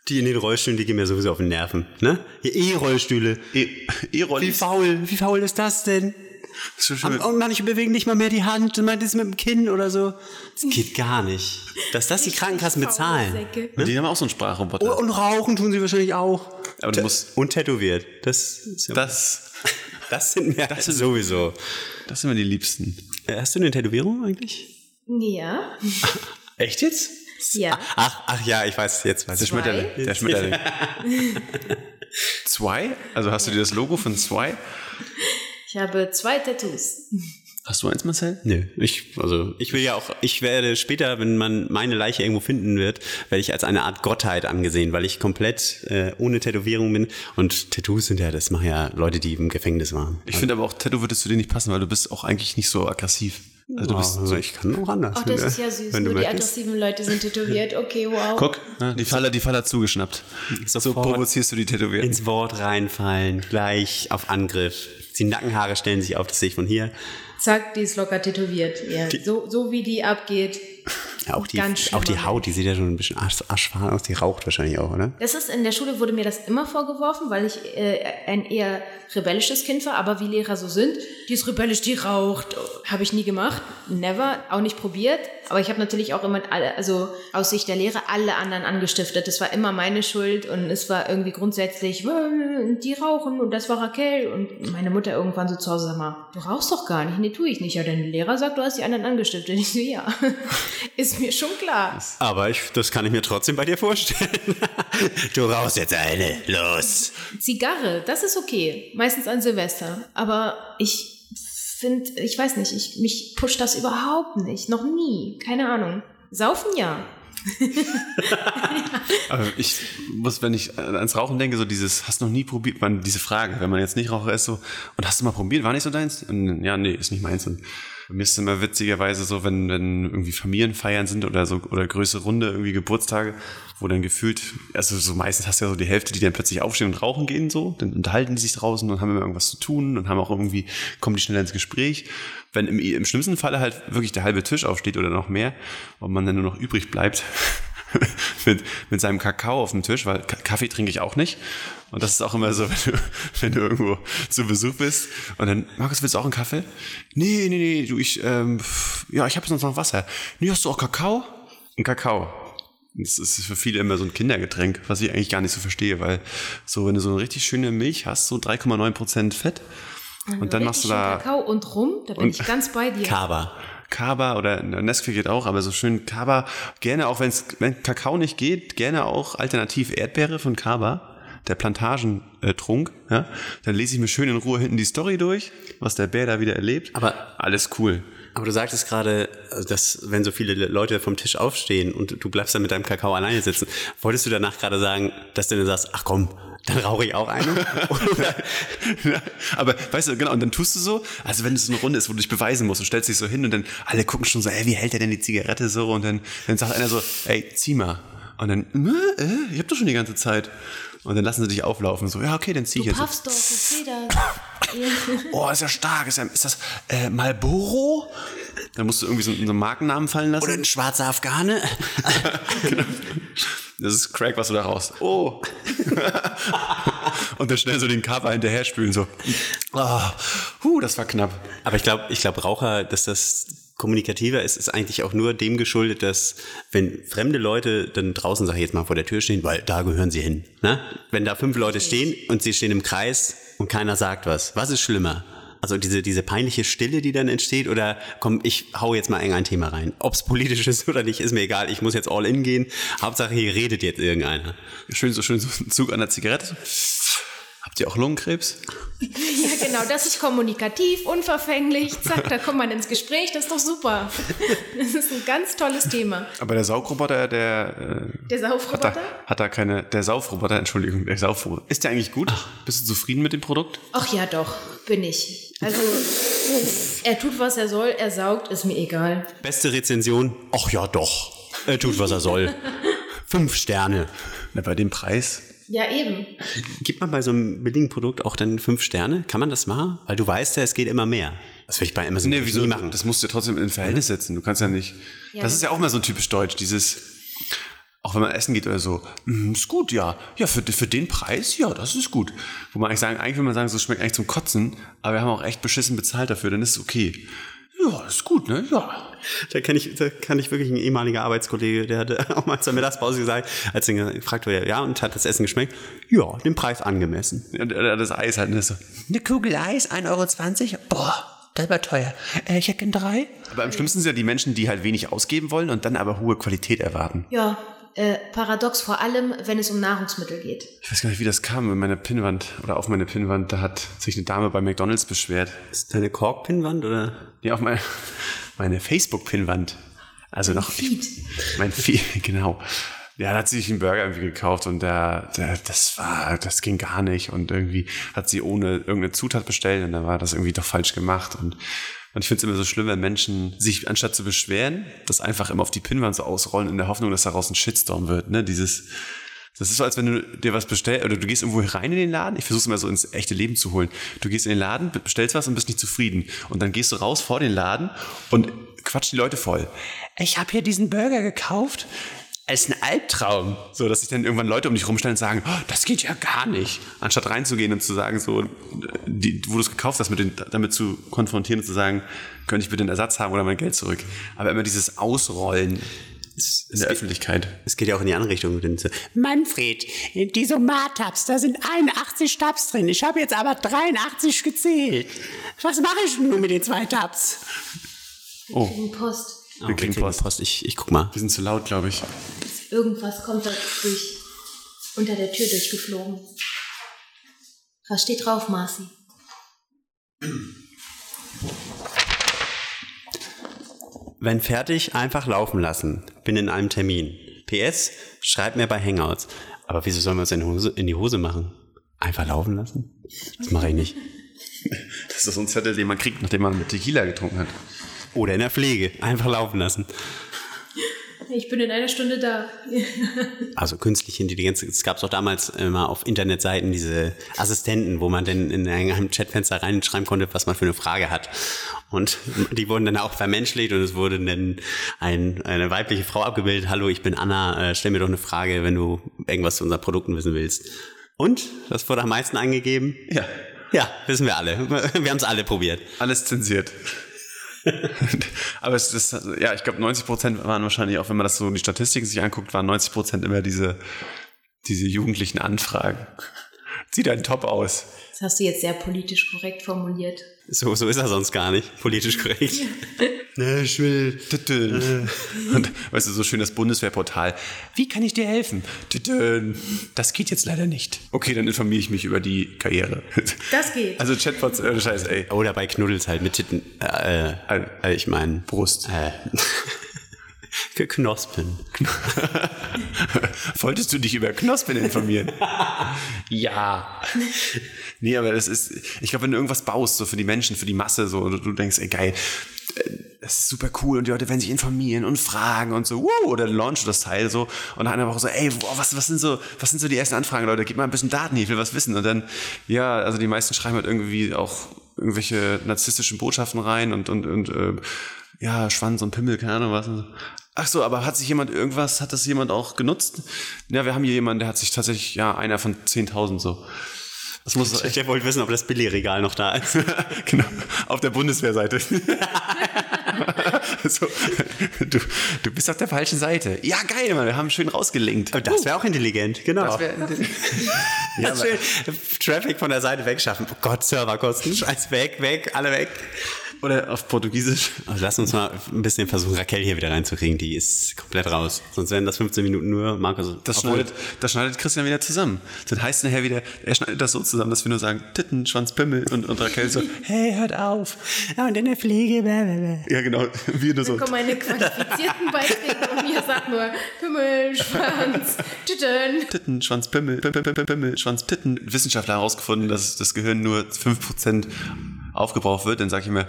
Die in den Rollstühlen, die gehen mir sowieso auf den Nerven. Ne? E-Rollstühle. E- Wie E-Rollis. faul, wie faul ist das denn? So. Und manche bewegen nicht mal mehr die Hand und meint es mit dem Kinn oder so. Das geht gar nicht. Dass das die Krankenkassen bezahlen. Und die haben auch so einen Sprachroboter. Und rauchen tun sie wahrscheinlich auch. Aber du musst, Und tätowiert. Das, ist ja, das, das sind mir das sowieso. das sind mir die Liebsten. Hast du eine Tätowierung eigentlich? Ja. Echt jetzt? Ja. Ach, ach ja, ich weiß, jetzt weiß Der ich. Schmetterling. Der Schmetterling. Zwei? Also hast du dir das Logo von Zwei? Ich habe zwei Tattoos. Hast du eins, Marcel? Nö, ich, also, ich will ja auch, ich werde später, wenn man meine Leiche irgendwo finden wird, werde ich als eine Art Gottheit angesehen, weil ich komplett äh, ohne Tätowierung bin. Und Tattoos sind ja, das machen ja Leute, die im Gefängnis waren. Ich finde aber auch, Tattoo würdest du dir nicht passen, weil du bist auch eigentlich nicht so aggressiv. Also du bist also ich kann auch anders. Ach, das ist ja süß. Wenn du Nur die aggressiven Leute sind tätowiert. Okay, wow. Guck, ne, die Falle, die Falle hat zugeschnappt. So provozierst du die Tätowierten. Ins Wort reinfallen, gleich auf Angriff. Die Nackenhaare stellen sich auf, das sehe ich von hier. Zack, die ist locker tätowiert. Ja, so, so wie die abgeht. Ja, auch die, Ganz auch die Haut, die sieht ja schon ein bisschen asch, aschfahl aus, die raucht wahrscheinlich auch, oder? Das ist in der Schule wurde mir das immer vorgeworfen, weil ich äh, ein eher rebellisches Kind war, aber wie Lehrer so sind, die ist rebellisch, die raucht, habe ich nie gemacht, never, auch nicht probiert, aber ich habe natürlich auch immer alle, also aus Sicht der Lehrer alle anderen angestiftet. Das war immer meine Schuld und es war irgendwie grundsätzlich, "Äh, die rauchen und das war Raquel und meine Mutter irgendwann so zu Hause sag mal, du rauchst doch gar nicht, nee, tue ich nicht. Ja, dein Lehrer sagt, du hast die anderen angestiftet. Ich so, ja, ist mir schon klar. Aber ich, das kann ich mir trotzdem bei dir vorstellen. du rauchst jetzt eine, los. Zigarre, das ist okay. Meistens an Silvester. Aber ich finde, ich weiß nicht, ich, mich pusht das überhaupt nicht. Noch nie. Keine Ahnung. Saufen ja. Aber ich muss, wenn ich ans Rauchen denke, so dieses, hast du noch nie probiert, man, diese Frage, wenn man jetzt nicht Raucher ist, so, und hast du mal probiert, war nicht so deins? Und, ja, nee, ist nicht meins. Und bei mir ist es immer witzigerweise so, wenn, wenn irgendwie Familienfeiern sind oder so, oder größere Runde, irgendwie Geburtstage, wo dann gefühlt, also so meistens hast du ja so die Hälfte, die dann plötzlich aufstehen und rauchen gehen, so, dann unterhalten die sich draußen und haben immer irgendwas zu tun und haben auch irgendwie, kommen die schneller ins Gespräch. Wenn im, im schlimmsten Falle halt wirklich der halbe Tisch aufsteht oder noch mehr und man dann nur noch übrig bleibt, mit, mit seinem Kakao auf dem Tisch, weil Ka- Kaffee trinke ich auch nicht. Und das ist auch immer so, wenn du, wenn du irgendwo zu Besuch bist und dann, Markus, willst du auch einen Kaffee? Nee, nee, nee, du, ich, ähm, ja, ich habe sonst noch Wasser. Nee, hast du auch Kakao? Ein Kakao. Das ist für viele immer so ein Kindergetränk, was ich eigentlich gar nicht so verstehe, weil so, wenn du so eine richtig schöne Milch hast, so 3,9 Prozent Fett, und dann machst du da Kakao und rum, da bin ich ganz bei dir. Kaba. Kaba oder Nesquik geht auch, aber so schön Kaba, gerne auch, wenn's, wenn Kakao nicht geht, gerne auch alternativ Erdbeere von Kaba, der Plantagentrunk, ja. Dann lese ich mir schön in Ruhe hinten die Story durch, was der Bär da wieder erlebt. Aber- alles cool. Aber du sagtest gerade, dass wenn so viele Leute vom Tisch aufstehen und du bleibst dann mit deinem Kakao alleine sitzen, wolltest du danach gerade sagen, dass du dann sagst, ach komm, dann rauche ich auch eine? Aber weißt du, genau, und dann tust du so, also wenn es so eine Runde ist, wo du dich beweisen musst und stellst dich so hin und dann alle gucken schon so, ey, wie hält er denn die Zigarette so? Und dann, dann sagt einer so, ey, zieh mal. Und dann, äh, äh, ich hab doch schon die ganze Zeit. Und dann lassen sie dich auflaufen. So, ja, okay, dann zieh ich Du jetzt. paffst doch, ich sehe das. Oh, ist ja stark. Ist, ja, ist das äh, Marlboro? Dann musst du irgendwie so, so einen Markennamen fallen lassen. Oder ein schwarzer Afghane. Das ist Crack, was du da raus. Oh. und dann schnell so den Cover hinterher spülen, so. Oh, huh, das war knapp. Aber ich glaube, ich glaube, Raucher, dass das kommunikativer ist, ist eigentlich auch nur dem geschuldet, dass wenn fremde Leute dann draußen, sag ich jetzt mal, vor der Tür stehen, weil da gehören sie hin. Ne? Wenn da fünf Leute stehen und sie stehen im Kreis und keiner sagt was, was ist schlimmer? Also diese, diese peinliche Stille, die dann entsteht, oder komm, ich hau jetzt mal irgendein Thema rein. Ob's politisch ist oder nicht, ist mir egal. Ich muss jetzt all in gehen. Hauptsache, hier redet jetzt irgendeiner. Schön so schön so ein Zug an der Zigarette. Habt ihr auch Lungenkrebs? Ja, genau, das ist kommunikativ, unverfänglich. Zack, da kommt man ins Gespräch, das ist doch super. Das ist ein ganz tolles Thema. Aber der Saugroboter, der, äh, Der hat, Saufroboter? da, hat da keine, der Saufroboter, Entschuldigung, der Saufroboter. Ist der eigentlich gut? Bist du zufrieden mit dem Produkt? Ach ja, doch, bin ich. Also, er tut, was er soll, er saugt, ist mir egal. Beste Rezension? Ach ja, doch. Er tut, was er soll. Fünf Sterne. Na, bei dem Preis? Ja, eben. Gibt man bei so einem billigen Produkt auch dann fünf Sterne? Kann man das machen? Weil du weißt ja, es geht immer mehr. Das will ich bei Amazon Nee, wieso? nie machen. Das musst du ja trotzdem in Verhältnis setzen. Du kannst ja nicht. Ja. Das ist ja auch mal so typisch deutsch, dieses. Auch wenn man essen geht oder so, "Mm, ist gut, ja. Ja, für, für den Preis, ja, das ist gut. Wo man eigentlich sagen, eigentlich will man sagen, so schmeckt eigentlich zum Kotzen, aber wir haben auch echt beschissen bezahlt dafür, dann ist es okay. Ja, ist gut, ne? Ja. Da kann ich, da kann ich wirklich ein ehemaliger Arbeitskollege, der hatte auch mal zur Mittagspause gesagt, als er gefragt wurde, ja, und hat das Essen geschmeckt? Ja, dem Preis angemessen. Das Eis halt, ne? So. Eine Kugel Eis, 1,20 Euro. Boah, das war teuer. Äh, ich hätte gern drei. Aber am schlimmsten sind ja die Menschen, die halt wenig ausgeben wollen und dann aber hohe Qualität erwarten. Ja, äh, paradox vor allem, wenn es um Nahrungsmittel geht. Ich weiß gar nicht, wie das kam. In meiner Pinnwand oder auf meine Pinnwand, da hat sich eine Dame bei McDonalds beschwert. Ist deine Korkpinnwand oder? Nee, auf meine, meine Facebook-Pinnwand. Also noch. Feed. Mein Feed, genau. Ja, da hat sie sich einen Burger irgendwie gekauft und der, der, das war, das ging gar nicht und irgendwie hat sie ohne irgendeine Zutat bestellt und dann war das irgendwie doch falsch gemacht und, und ich finde es immer so schlimm, wenn Menschen sich anstatt zu beschweren, das einfach immer auf die Pinnwand so ausrollen in der Hoffnung, dass daraus ein Shitstorm wird, ne, dieses, das ist so, als wenn du dir was bestellst, oder du gehst irgendwo rein in den Laden. Ich versuche es immer so ins echte Leben zu holen. Du gehst in den Laden, bestellst was und bist nicht zufrieden. Und dann gehst du raus vor den Laden und quatscht die Leute voll. Ich habe hier diesen Burger gekauft. Ist ein Albtraum. So, dass sich dann irgendwann Leute um dich rumstellen und sagen, oh, das geht ja gar nicht. Anstatt reinzugehen und zu sagen, so, die, wo du es gekauft hast, mit den, damit zu konfrontieren und zu sagen, könnte ich bitte einen Ersatz haben oder mein Geld zurück. Aber immer dieses Ausrollen in der Öffentlichkeit. Es geht ja auch in die andere Richtung. Manfred, die Somat-Tabs, da sind 81 Tabs drin. Ich habe jetzt aber 83 gezählt. Was mache ich denn nun mit den zwei Tabs? Kriegen Post. Oh, Wir kriegen Post. Ich, ich guck mal. Wir sind zu laut, glaube ich. Irgendwas kommt da durch, unter der Tür durchgeflogen. Was steht drauf, Marci? Wenn fertig, einfach laufen lassen. Bin in einem Termin. PS, schreib mir bei Hangouts. Aber wieso sollen wir uns in die Hose, in die Hose machen? Einfach laufen lassen? Das mache ich nicht. Das ist so ein Zettel, den man kriegt, nachdem man mit Tequila getrunken hat. Oder in der Pflege. Einfach laufen lassen. Ich bin in einer Stunde da. Also künstliche Intelligenz. Es gab auch damals immer auf Internetseiten diese Assistenten, wo man dann in einem Chatfenster reinschreiben konnte, was man für eine Frage hat. Und die wurden dann auch vermenschlicht und es wurde dann ein, eine weibliche Frau abgebildet. Hallo, ich bin Anna, äh, stell mir doch eine Frage, wenn du irgendwas zu unseren Produkten wissen willst. Und? Was wurde am meisten angegeben? Ja. Ja, wissen wir alle. Wir haben es alle probiert. Alles zensiert. Aber es ist, ja, ich glaube, 90 Prozent waren wahrscheinlich, auch wenn man das so die Statistiken sich anguckt, waren 90 Prozent immer diese, diese jugendlichen Anfragen. Zieh deinen Top aus. Das hast du jetzt sehr politisch korrekt formuliert. So, so ist er sonst gar nicht. Politisch korrekt. ne, ich will. Tütün. Und weißt du, so schön das Bundeswehrportal. Wie kann ich dir helfen? Das geht jetzt leider nicht. Okay, dann informiere ich mich über die Karriere. Das geht. Also Chatbots, äh, Scheiß, ey. Oder bei Knuddels halt mit Titten. Äh, äh, ich meine. Brust. Äh. Knospen. Wolltest du dich über Knospen informieren? ja. Nee, aber das ist, ich glaube, wenn du irgendwas baust, so für die Menschen, für die Masse, so, und du denkst, ey, geil, das ist super cool und die Leute werden sich informieren und fragen und so, wow, oder launchen das Teil so und nach einer Woche so, ey, boah, was, was sind so, was sind so die ersten Anfragen, Leute, gib mal ein bisschen Daten ich will was wissen und dann, ja, also die meisten schreiben halt irgendwie auch irgendwelche narzisstischen Botschaften rein und, und, und äh, ja, Schwanz und Pimmel, keine Ahnung was. Ach so, aber hat sich jemand irgendwas, hat das jemand auch genutzt? Ja, wir haben hier jemanden, der hat sich tatsächlich, ja, einer von 10.000 so. Das muss ich wollte wissen, ob das Billigregal noch da ist. genau, auf der Bundeswehrseite. so, du, du bist auf der falschen Seite. Ja, geil, Mann, wir haben schön rausgelinkt. Aber das wäre auch intelligent, genau. Das wär intelligent. ja, schön Traffic von der Seite wegschaffen. Oh Gott, Serverkosten, scheiß weg, weg, alle weg. Oder auf Portugiesisch. Also lass uns mal ein bisschen versuchen, Raquel hier wieder reinzukriegen. Die ist komplett raus. Sonst wären das 15 Minuten nur Markus. Das schneidet, das schneidet Christian wieder zusammen. Das heißt nachher wieder, er schneidet das so zusammen, dass wir nur sagen, Titten, Schwanz, Pimmel und, und Raquel so, hey, hört auf. Ja, und in der Pflege, blablabla. Ja, genau. Wir nur so. Dann kommen meine qualifizierten Beiträge und ihr sagt nur Pimmel, Schwanz, Titten. Titten, Schwanz, Pimmel, Pimmel, Pimmel, Pimmel, Schwanz, Titten. Wissenschaftler haben herausgefunden, dass das Gehirn nur 5% aufgebraucht wird. Dann sage ich mir,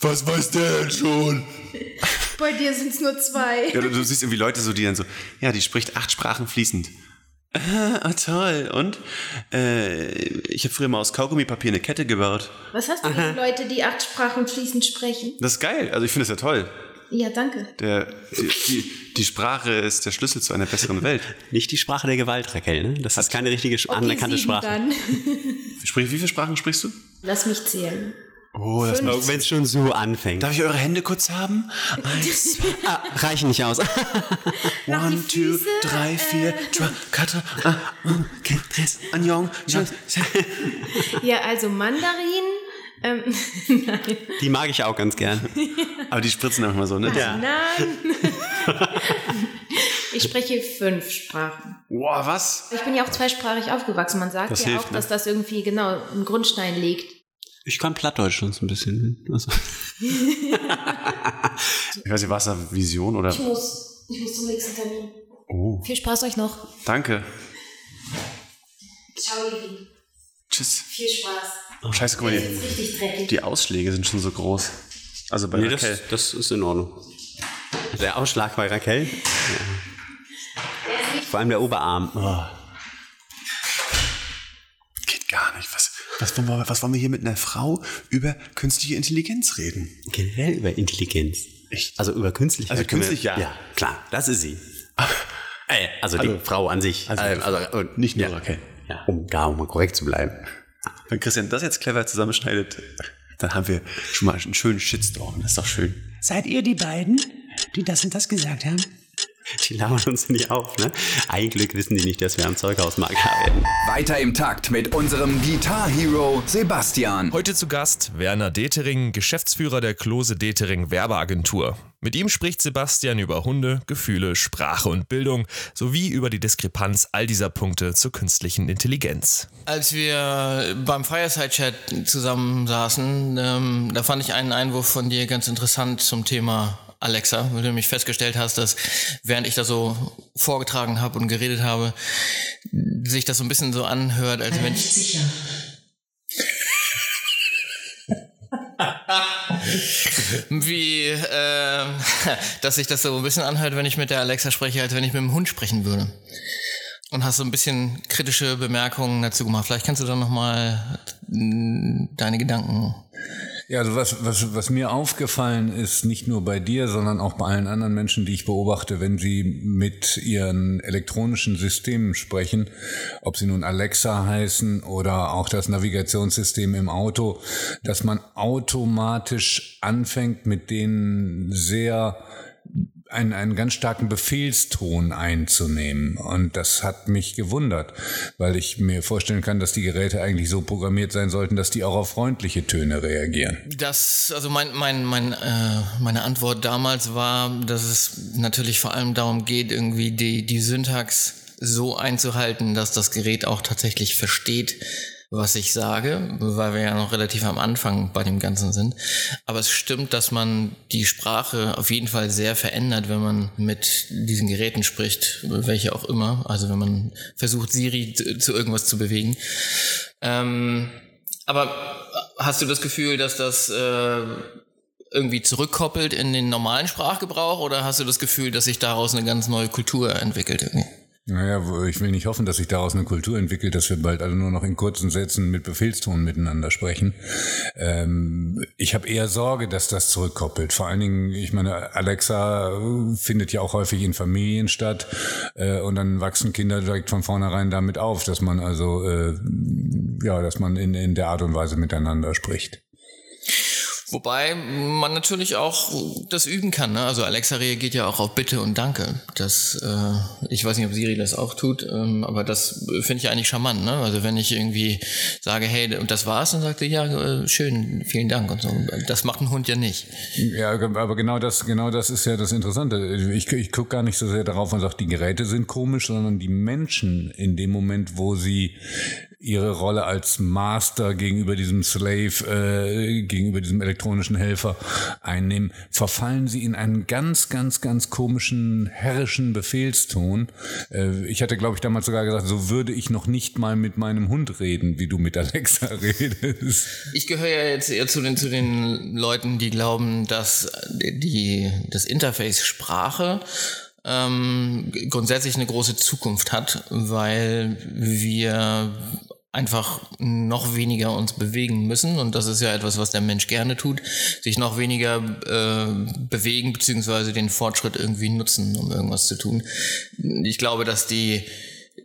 was weiß der denn schon? Bei dir sind es nur zwei. Ja, du, du siehst irgendwie Leute so, die dann so, ja, die spricht acht Sprachen fließend. Ah, toll. Und äh, ich habe früher mal aus Kaugummipapier eine Kette gebaut. Was hast du gegen Leute, die acht Sprachen fließend sprechen? Das ist geil. Also ich finde das ja toll. Ja, danke. Der, die, die, die Sprache ist der Schlüssel zu einer besseren Welt. Nicht die Sprache der Gewalt, Raquel, ne? Das ist keine richtige Okay, anerkannte Sprache. Dann. Sprich, wie viele Sprachen sprichst du? Lass mich zählen. Oh, das Wenn es schon so anfängt. Darf ich eure Hände kurz haben? Eins, Ah, reichen nicht aus. One, two, drei, vier, quatre, un, un, quatre, tres, Annyeong. Ja, also Mandarin. Ähm, nein. Die mag ich auch ganz gern. Aber die spritzen einfach mal so, ne? Ja. Nein. ich spreche fünf Sprachen. Boah, was? Ich bin ja auch zweisprachig aufgewachsen. Man sagt Das ja hilft, auch, ne? dass das irgendwie genau einen Grundstein legt. Ich kann Plattdeutsch schon so ein bisschen. Also. Ich weiß nicht, war es eine Vision oder? Ich muss. Ich muss zum nächsten Termin. Oh, Viel Spaß euch noch. danke. Ciao, ihr Lieben. Tschüss. Viel Spaß. Oh, scheiße, guck mal, die, die Ausschläge sind schon so groß. Also bei Nee, Raquel. das, das ist in Ordnung. Der Ausschlag bei Raquel. Ja. Vor allem der Oberarm. Oh. Geht gar nicht. Was, was, wollen wir, was wollen wir hier mit einer Frau über künstliche Intelligenz reden? Generell über Intelligenz. Echt? Also über künstliche. Also künstlich, ja. Ja, klar, das ist sie. Äh, also die Also- Frau an sich. also also, und Nicht nur ja. Raquel. Ja, um da um mal korrekt zu bleiben. Wenn Christian das jetzt clever zusammenschneidet, dann haben wir schon mal einen schönen Shitstorm. Das ist doch schön. Seid ihr die beiden, die das und das gesagt haben? Die labern uns nicht auf, ne? Ein Glück wissen die nicht, dass wir am Zeughausmarkt werden. Weiter im Takt mit unserem Guitar Hero Sebastian. Heute zu Gast Werner Detering, Geschäftsführer der Klose Detering Werbeagentur. Mit ihm spricht Sebastian über Hunde, Gefühle, Sprache und Bildung sowie über die Diskrepanz all dieser Punkte zur künstlichen Intelligenz. Als wir beim Fireside-Chat zusammensaßen, ähm, da fand ich einen Einwurf von dir ganz interessant zum Thema Alexa, weil du nämlich festgestellt hast, dass während ich da so vorgetragen habe und geredet habe, sich das so ein bisschen so anhört, als wenn ich... sicher. Wie, äh, dass sich das so ein bisschen anhört, wenn ich mit der Alexa spreche, als wenn ich mit dem Hund sprechen würde. Und hast so ein bisschen kritische Bemerkungen dazu gemacht. Vielleicht kannst du dann nochmal deine Gedanken. Ja, also was, was, was mir aufgefallen ist, nicht nur bei dir, sondern auch bei allen anderen Menschen, die ich beobachte, wenn sie mit ihren elektronischen Systemen sprechen, ob sie nun Alexa heißen oder auch das Navigationssystem im Auto, dass man automatisch anfängt, mit denen sehr einen, einen ganz starken Befehlston einzunehmen. Und das hat mich gewundert, weil ich mir vorstellen kann, dass die Geräte eigentlich so programmiert sein sollten, dass die auch auf freundliche Töne reagieren. Das, also mein, mein, mein, äh, meine Antwort damals war, dass es natürlich vor allem darum geht, irgendwie die, die Syntax so einzuhalten, dass das Gerät auch tatsächlich versteht, was ich sage, weil wir ja noch relativ am Anfang bei dem Ganzen sind. Aber es stimmt, dass man die Sprache auf jeden Fall sehr verändert, wenn man mit diesen Geräten spricht, welche auch immer. Also wenn man versucht, Siri zu, irgendwas zu bewegen. Ähm, aber hast du das Gefühl, dass das äh, irgendwie zurückkoppelt in den normalen Sprachgebrauch oder hast du das Gefühl, dass sich daraus eine ganz neue Kultur entwickelt? Irgendwie? Naja, ich will nicht hoffen, dass sich daraus eine Kultur entwickelt, dass wir bald alle nur noch in kurzen Sätzen mit Befehlston miteinander sprechen. Ähm, ich habe eher Sorge, dass das zurückkoppelt. Vor allen Dingen, ich meine, Alexa findet ja auch häufig in Familien statt äh, und dann wachsen Kinder direkt von vornherein damit auf, dass man also, äh, ja, dass man in, in der Art und Weise miteinander spricht. Wobei man natürlich auch das üben kann. Ne? Also Alexa reagiert ja auch auf Bitte und Danke. Das, äh, ich weiß nicht, ob Siri das auch tut, ähm, aber das finde ich eigentlich charmant. Ne? Also wenn ich irgendwie sage, hey, und das war's, dann sagt er, ja, äh, schön, vielen Dank und so. Das macht ein Hund ja nicht. Ja, aber genau das, genau das ist ja das Interessante. Ich, ich gucke gar nicht so sehr darauf und sage, die Geräte sind komisch, sondern die Menschen in dem Moment, wo sie ihre Rolle als Master gegenüber diesem Slave, äh, gegenüber diesem elektronischen Helfer einnehmen, verfallen sie in einen ganz, ganz, ganz komischen, herrischen Befehlston. Äh, ich hatte, glaube ich, damals sogar gesagt, so würde ich noch nicht mal mit meinem Hund reden, wie du mit Alexa redest. Ich gehöre ja jetzt eher zu den, zu den Leuten, die glauben, dass die, das Interface Sprache ähm, grundsätzlich eine große Zukunft hat, weil wir einfach noch weniger uns bewegen müssen und das ist ja etwas, was der Mensch gerne tut, sich noch weniger äh, bewegen beziehungsweise den Fortschritt irgendwie nutzen, um irgendwas zu tun. Ich glaube, dass die,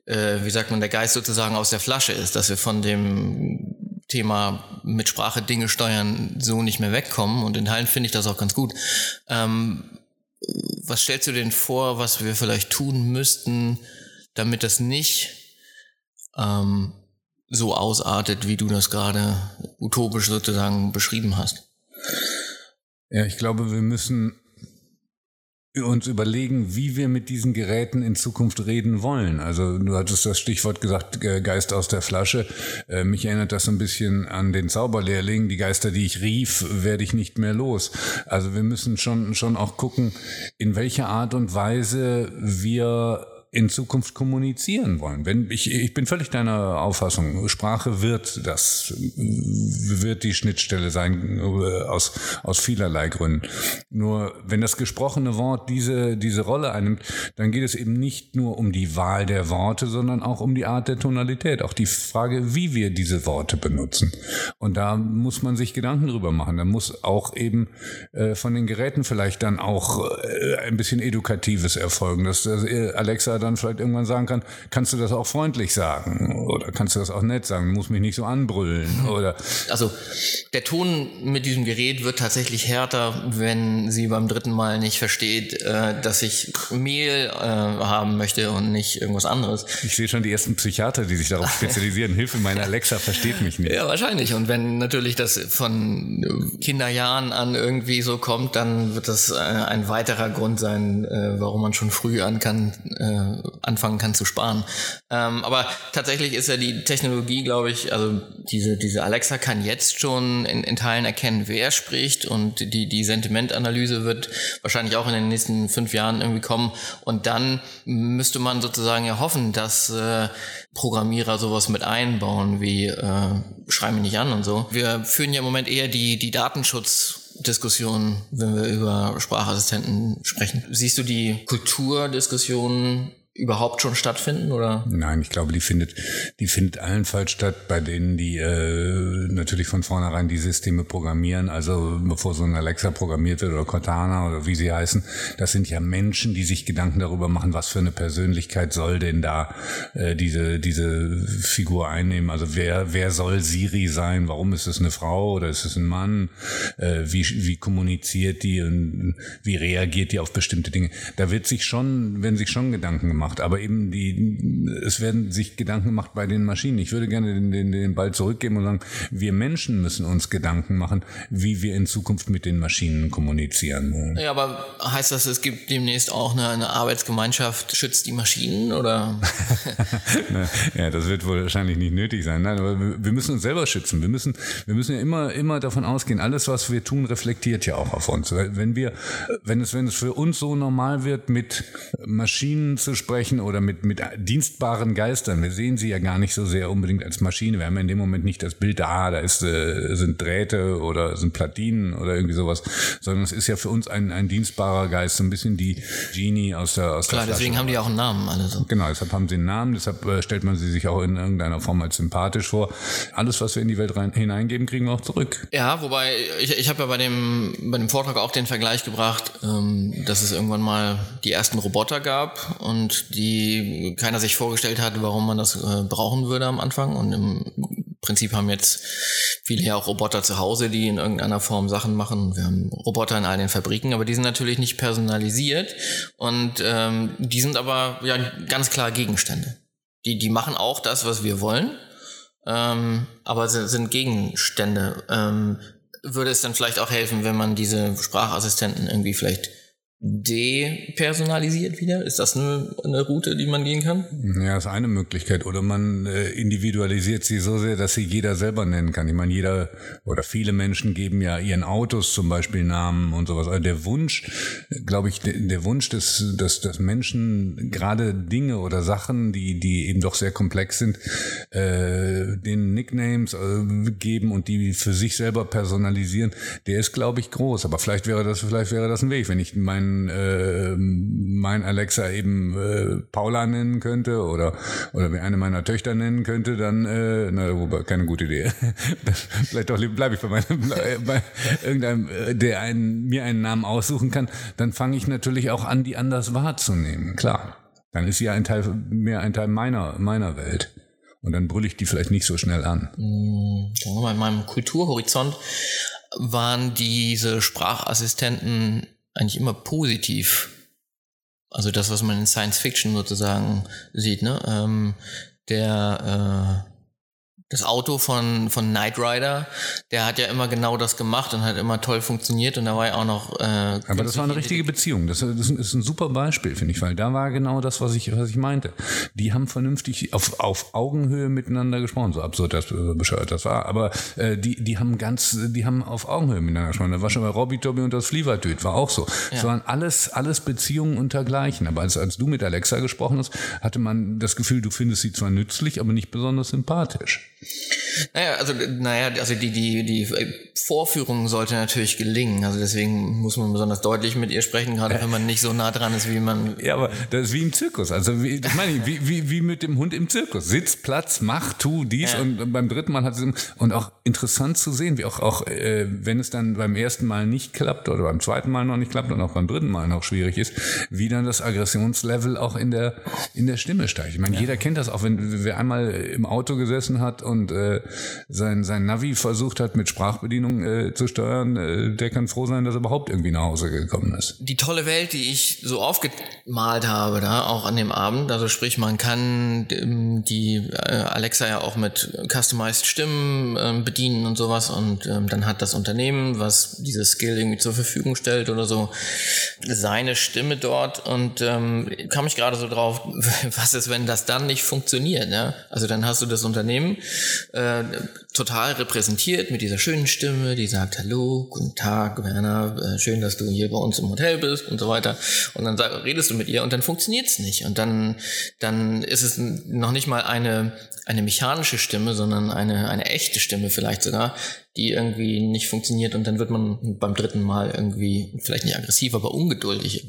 äh, wie sagt man, der Geist sozusagen aus der Flasche ist, dass wir von dem Thema mit Sprache Dinge steuern so nicht mehr wegkommen und in Teilen finde ich das auch ganz gut. Ähm, was stellst du denn vor, was wir vielleicht tun müssten, damit das nicht ähm, so ausartet, wie du das gerade utopisch sozusagen beschrieben hast? Ja, ich glaube, wir müssen uns überlegen, wie wir mit diesen Geräten in Zukunft reden wollen. Also du hattest das Stichwort gesagt, Geist aus der Flasche. Äh, mich erinnert das so ein bisschen an den Zauberlehrling. Die Geister, die ich rief, werde ich nicht mehr los. Also wir müssen schon, schon auch gucken, in welcher Art und Weise wir in Zukunft kommunizieren wollen. Wenn ich, ich bin völlig deiner Auffassung. Sprache wird das wird die Schnittstelle sein äh, aus aus vielerlei Gründen. Nur wenn das gesprochene Wort diese diese Rolle einnimmt, dann geht es eben nicht nur um die Wahl der Worte, sondern auch um die Art der Tonalität, auch die Frage, wie wir diese Worte benutzen. Und da muss man sich Gedanken drüber machen. Da muss auch eben äh, von den Geräten vielleicht dann auch äh, ein bisschen edukatives erfolgen, dass, äh, Alexa dann vielleicht irgendwann sagen kann, kannst du das auch freundlich sagen oder kannst du das auch nett sagen, muss mich nicht so anbrüllen oder. Also der Ton mit diesem Gerät wird tatsächlich härter, wenn sie beim dritten Mal nicht versteht, äh, dass ich Mehl äh, haben möchte und nicht irgendwas anderes. Ich sehe schon die ersten Psychiater, die sich darauf spezialisieren. Hilfe, meine Alexa versteht mich nicht. Ja, wahrscheinlich. Und wenn natürlich das von Kinderjahren an irgendwie so kommt, dann wird das äh, ein weiterer Grund sein, äh, warum man schon früh an kann, äh, anfangen kann zu sparen. Ähm, aber tatsächlich ist ja die Technologie, glaube ich, also diese, diese Alexa kann jetzt schon in, in Teilen erkennen, wer spricht und die, die Sentimentanalyse wird wahrscheinlich auch in den nächsten fünf Jahren irgendwie kommen und dann müsste man sozusagen ja hoffen, dass äh, Programmierer sowas mit einbauen wie äh, schrei mich nicht an und so. Wir führen ja im Moment eher die, die Datenschutz Diskussion, wenn wir über Sprachassistenten sprechen. Siehst du die Kulturdiskussion überhaupt schon stattfinden oder? Nein, ich glaube, die findet, die findet allenfalls statt, bei denen die äh, natürlich von vornherein die Systeme programmieren. Also bevor so ein Alexa programmiert wird oder Cortana oder wie sie heißen, das sind ja Menschen, die sich Gedanken darüber machen, was für eine Persönlichkeit soll denn da äh, diese diese Figur einnehmen. Also wer wer soll Siri sein? Warum ist es eine Frau oder ist es ein Mann? Äh, wie wie kommuniziert die und wie reagiert die auf bestimmte Dinge? Da wird sich schon, wenn sich schon Gedanken gemacht gemacht, aber eben die, es werden sich Gedanken gemacht bei den Maschinen. Ich würde gerne den, den, den Ball zurückgeben und sagen, wir Menschen müssen uns Gedanken machen, wie wir in Zukunft mit den Maschinen kommunizieren wollen. Ja, aber heißt das, es gibt demnächst auch eine, eine Arbeitsgemeinschaft, schützt die Maschinen oder? ja, das wird wohl wahrscheinlich nicht nötig sein. Nein, aber wir müssen uns selber schützen. Wir müssen, wir müssen ja immer, immer davon ausgehen, alles, was wir tun, reflektiert ja auch auf uns. Wenn wir, wenn es, wenn es für uns so normal wird, mit Maschinen zu sprechen, sprechen oder mit, mit dienstbaren Geistern. Wir sehen sie ja gar nicht so sehr unbedingt als Maschine. Wir haben ja in dem Moment nicht das Bild, ah, da ist, äh, sind Drähte oder sind Platinen oder irgendwie sowas, sondern es ist ja für uns ein, ein dienstbarer Geist, so ein bisschen die Genie aus der aus Klar, der deswegen haben die auch einen Namen, alle so. Genau, deshalb haben sie einen Namen, deshalb äh, stellt man sie sich auch in irgendeiner Form als sympathisch vor. Alles, was wir in die Welt rein, hineingeben, kriegen wir auch zurück. Ja, wobei ich, ich habe ja bei dem, bei dem Vortrag auch den Vergleich gebracht, ähm, dass es irgendwann mal die ersten Roboter gab und die keiner sich vorgestellt hat, warum man das äh, brauchen würde am Anfang. Und im Prinzip haben jetzt viele ja auch Roboter zu Hause, die in irgendeiner Form Sachen machen. Wir haben Roboter in all den Fabriken, aber die sind natürlich nicht personalisiert und ähm, die sind aber ja ganz klar Gegenstände. Die, die machen auch das, was wir wollen, ähm, aber sind, sind Gegenstände. Ähm, würde es dann vielleicht auch helfen, wenn man diese Sprachassistenten irgendwie vielleicht depersonalisiert wieder? Ist das eine, eine Route, die man gehen kann? Ja, ist eine Möglichkeit. Oder man äh, individualisiert sie so sehr, dass sie jeder selber nennen kann. Ich meine, jeder oder viele Menschen geben ja ihren Autos zum Beispiel Namen und sowas. Also der Wunsch, glaube ich, der, der Wunsch, dass, dass, dass Menschen gerade Dinge oder Sachen, die, die eben doch sehr komplex sind, äh, den Nicknames äh, geben und die für sich selber personalisieren, der ist, glaube ich, groß. Aber vielleicht wäre das, vielleicht wäre das ein Weg, wenn ich mein, äh, mein Alexa eben äh, Paula nennen könnte oder, oder eine meiner Töchter nennen könnte, dann, äh, na, wobei, keine gute Idee. vielleicht doch bleibe ich bei meinem, bei irgendeinem, äh, der einen, mir einen Namen aussuchen kann, dann fange ich natürlich auch an, die anders wahrzunehmen. Klar. Dann ist sie ja ein Teil, mehr ein Teil meiner, meiner Welt. Und dann brülle ich die vielleicht nicht so schnell an. Mal, in meinem Kulturhorizont waren diese Sprachassistenten eigentlich immer positiv. Also das, was man in Science Fiction sozusagen sieht, ne? Ähm, der äh, das Auto von, von Knight Rider, der hat ja immer genau das gemacht und hat immer toll funktioniert und da war ja auch noch. Äh, Aber das war eine richtige Beziehung. Das, das ist ein super Beispiel, finde ich, weil da war genau das, was ich, was ich meinte. Die haben vernünftig auf, auf Augenhöhe miteinander gesprochen, so absurd das bescheuert das war. Aber äh, die, die haben ganz, die haben auf Augenhöhe miteinander gesprochen. Da war schon bei Robbie Tobi und das Flievertüt, war auch so. Es waren alles, alles Beziehungen untergleichen. Aber als, als du mit Alexa gesprochen hast, hatte man das Gefühl, du findest sie zwar nützlich, aber nicht besonders sympathisch. Naja, also, naja, also die, die, die Vorführung sollte natürlich gelingen. Also deswegen muss man besonders deutlich mit ihr sprechen, gerade wenn man nicht so nah dran ist, wie man. Ja, aber das ist wie im Zirkus. Also wie, das meine ich, wie, wie, wie mit dem Hund im Zirkus. Sitz, Platz, mach, tu dies Ja. und beim dritten Mal hat es und auch interessant zu sehen, wie auch, auch äh, wenn es dann beim ersten Mal nicht klappt oder beim zweiten Mal noch nicht klappt und auch beim dritten Mal noch schwierig ist, wie dann das Aggressionslevel auch in der in der Stimme steigt. Ich meine, jeder kennt das auch, wenn wer einmal im Auto gesessen hat und äh, sein sein Navi versucht hat mit Sprachbedienung äh, zu steuern, äh, der kann froh sein, dass er überhaupt irgendwie nach Hause gekommen ist. die tolle Welt, die ich so aufgemalt habe, da auch an dem Abend. Also sprich, man kann ähm, die äh, Alexa ja auch mit customized Stimmen ähm, bedienen und sowas und ähm, dann hat das Unternehmen, was dieses Skill irgendwie zur Verfügung stellt oder so, seine Stimme dort und ähm, kam ich gerade so drauf, was ist, wenn das dann nicht funktioniert, ja? Also dann hast du das Unternehmen äh, total repräsentiert mit dieser schönen Stimme, die sagt, hallo, guten Tag, Werner, äh, schön, dass du hier bei uns im Hotel bist und so weiter. Und dann redest du mit ihr und dann funktioniert's nicht. Und dann, dann ist es noch nicht mal eine, eine mechanische Stimme, sondern eine, eine echte Stimme vielleicht sogar, die irgendwie nicht funktioniert und dann wird man beim dritten Mal irgendwie vielleicht nicht aggressiv, aber ungeduldig,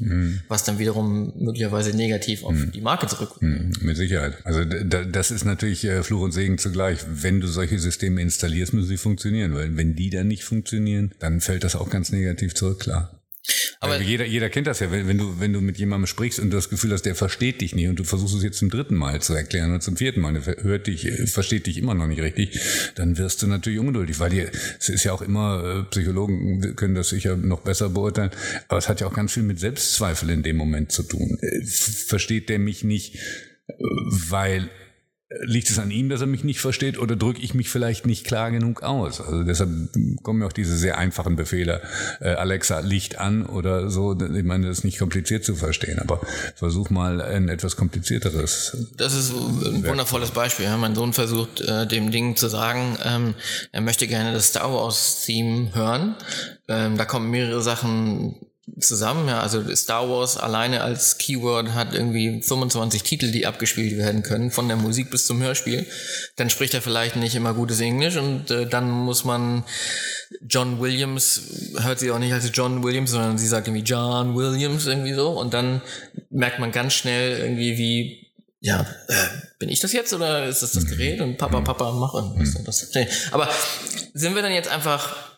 was dann wiederum möglicherweise negativ auf die Marke zurück. Hm, Mit Sicherheit. Also da, das ist natürlich äh, Fluch und Segen zugleich. Wenn du solche Systeme installierst, müssen sie funktionieren, weil wenn die dann nicht funktionieren, dann fällt das auch ganz negativ zurück, klar. Aber- jeder, jeder kennt das ja, wenn, wenn du wenn du mit jemandem sprichst und du das Gefühl hast, der versteht dich nicht und du versuchst es jetzt zum dritten Mal zu erklären oder zum vierten Mal, der hört dich, äh, versteht dich immer noch nicht richtig, dann wirst du natürlich ungeduldig, weil dir es ist ja auch immer äh, Psychologen können das sicher noch besser beurteilen, aber es hat ja auch ganz viel mit Selbstzweifel in dem Moment zu tun. Äh, Versteht der mich nicht, weil Liegt es an ihm, dass er mich nicht versteht oder drücke ich mich vielleicht nicht klar genug aus? Also deshalb kommen mir auch diese sehr einfachen Befehle, äh, Alexa, Licht an oder so. Ich meine, das ist nicht kompliziert zu verstehen, aber versuch mal ein etwas komplizierteres. Das ist ein wundervolles Beispiel. Ja. Mein Sohn versucht, äh, dem Ding zu sagen, ähm, er möchte gerne das Star Wars Theme hören. Ähm, da kommen mehrere Sachen zusammen. Ja, also Star Wars alleine als Keyword hat irgendwie 25 Titel, die abgespielt werden können, von der Musik bis zum Hörspiel. Dann spricht er vielleicht nicht immer gutes Englisch und äh, dann muss man John Williams, hört sie auch nicht als John Williams, sondern sie sagt irgendwie John Williams irgendwie so und dann merkt man ganz schnell irgendwie wie ja, äh, bin ich das jetzt oder ist das das mhm. Gerät und Papa, Papa, mach irgendwas. Mhm. Aber sind wir dann jetzt einfach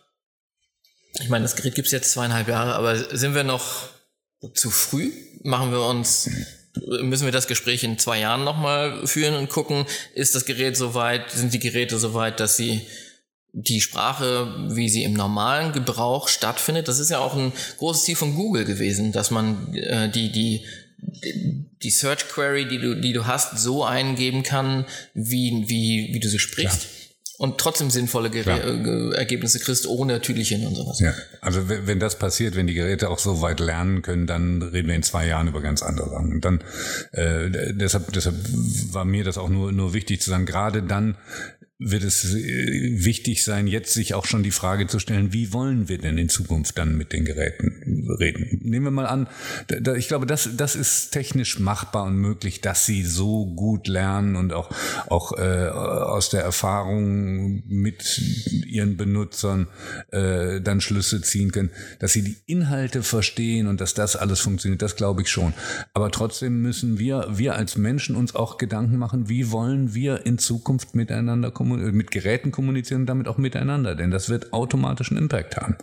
ich meine, das Gerät gibt es jetzt zweieinhalb Jahre, aber sind wir noch zu früh? Machen wir uns, müssen wir das Gespräch in zwei Jahren nochmal führen und gucken, ist das Gerät soweit, sind die Geräte soweit, dass sie die Sprache, wie sie im normalen Gebrauch stattfindet, das ist ja auch ein großes Ziel von Google gewesen, dass man äh, die, die, die Search Query, die du, die du hast, so eingeben kann, wie, wie, wie du sie sprichst. Ja und trotzdem sinnvolle Ger ja. Ergebnisse kriegst ohne Tüdelchen und sowas. Ja, also wenn das passiert, wenn die Geräte auch so weit lernen können, dann reden wir in zwei Jahren über ganz andere Sachen. Und dann äh, deshalb, deshalb war mir das auch nur nur wichtig zu sagen, gerade dann wird es äh, wichtig sein, jetzt sich auch schon die Frage zu stellen, wie wollen wir denn in Zukunft dann mit den Geräten reden? Nehmen wir mal an, da, ich glaube, das, das ist technisch machbar und möglich, dass sie so gut lernen und auch, auch äh, aus der Erfahrung mit ihren Benutzern äh, dann Schlüsse ziehen können, dass sie die Inhalte verstehen und dass das alles funktioniert, das glaube ich schon. Aber trotzdem müssen wir, wir als Menschen uns auch Gedanken machen, wie wollen wir in Zukunft miteinander kommunizieren? Mit Geräten kommunizieren und damit auch miteinander, denn das wird automatisch einen Impact haben.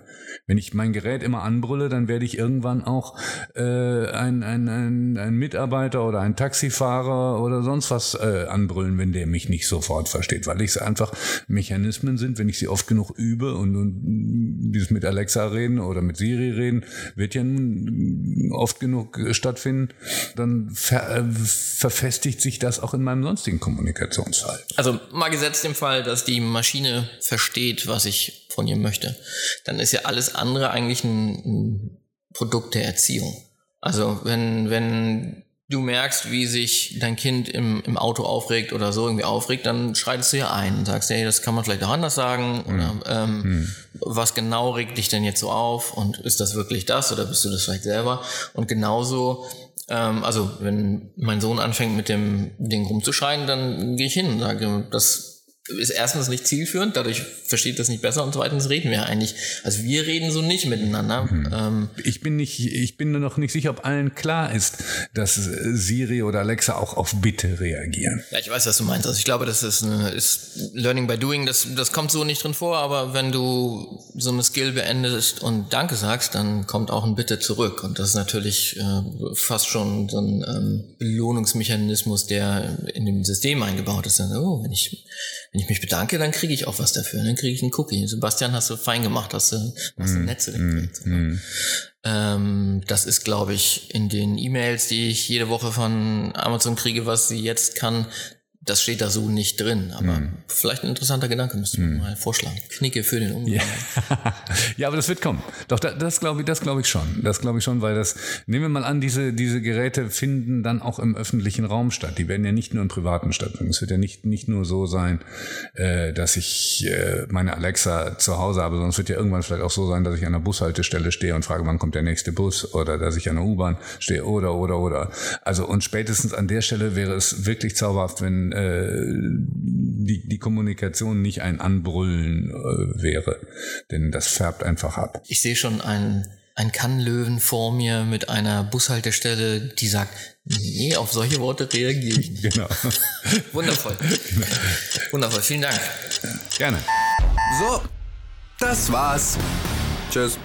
Wenn ich mein Gerät immer anbrülle, dann werde ich irgendwann auch äh, ein, ein, ein, ein Mitarbeiter oder ein Taxifahrer oder sonst was äh, anbrüllen, wenn der mich nicht sofort versteht, weil es einfach Mechanismen sind, wenn ich sie oft genug übe und, und dieses mit Alexa reden oder mit Siri reden, wird ja oft genug stattfinden, dann ver, äh, verfestigt sich das auch in meinem sonstigen Kommunikationsfall. Also mal gesetzt Fall, dass die Maschine versteht, was ich von ihr möchte, dann ist ja alles andere eigentlich ein, ein Produkt der Erziehung. Also wenn, wenn du merkst, wie sich dein Kind im, im Auto aufregt oder so irgendwie aufregt, dann schreitest du ja ein und sagst, hey, das kann man vielleicht auch anders sagen. Mhm. Oder ähm, mhm. was genau regt dich denn jetzt so auf? Und ist das wirklich das oder bist du das vielleicht selber? Und genauso ähm, also wenn mein Sohn anfängt mit dem Ding rumzuschreien, dann gehe ich hin und sage, das ist erstens nicht zielführend, dadurch versteht das nicht besser und zweitens reden wir eigentlich. Also wir reden so nicht miteinander. Mhm. Ähm, ich bin nicht, ich bin noch nicht sicher, ob allen klar ist, dass Siri oder Alexa auch auf Bitte reagieren. Ja, ich weiß, was du meinst. Also ich glaube, das ist, eine, ist Learning by Doing. Das, das kommt so nicht drin vor, aber wenn du so eine Skill beendest und Danke sagst, dann kommt auch ein Bitte zurück. Und das ist natürlich äh, fast schon so ein ähm, Belohnungsmechanismus, der in dem System eingebaut ist. Also, oh, wenn ich wenn ich mich bedanke, dann kriege ich auch was dafür. Dann kriege ich einen Cookie. Sebastian, hast du fein gemacht, hast du, hast du mm, nett zu dem mm, mm. ähm, Das ist, glaube ich, in den E-Mails, die ich jede Woche von Amazon kriege, was sie jetzt kann, das steht da so nicht drin, aber mm. vielleicht ein interessanter Gedanke müsste man mm. mal vorschlagen. Knicke für den Umgang. Ja. ja, aber das wird kommen. Doch, das, das glaube ich, das glaube ich schon. Das glaube ich schon, weil das, nehmen wir mal an, diese, diese Geräte finden dann auch im öffentlichen Raum statt. Die werden ja nicht nur im privaten stattfinden. Es wird ja nicht, nicht nur so sein, äh, dass ich äh, meine Alexa zu Hause habe, sondern es wird ja irgendwann vielleicht auch so sein, dass ich an einer Bushaltestelle stehe und frage, wann kommt der nächste Bus oder dass ich an der U-Bahn stehe oder, oder, oder. Also, und spätestens an der Stelle wäre es wirklich zauberhaft, wenn äh, die, die Kommunikation nicht ein Anbrüllen äh, wäre. Denn das färbt einfach ab. Ich sehe schon einen ein Kannlöwen vor mir mit einer Bushaltestelle, die sagt, nee, auf solche Worte reagiere ich nicht. Genau. Wundervoll. Genau. Wundervoll. Vielen Dank. Gerne. So, das war's. Tschüss.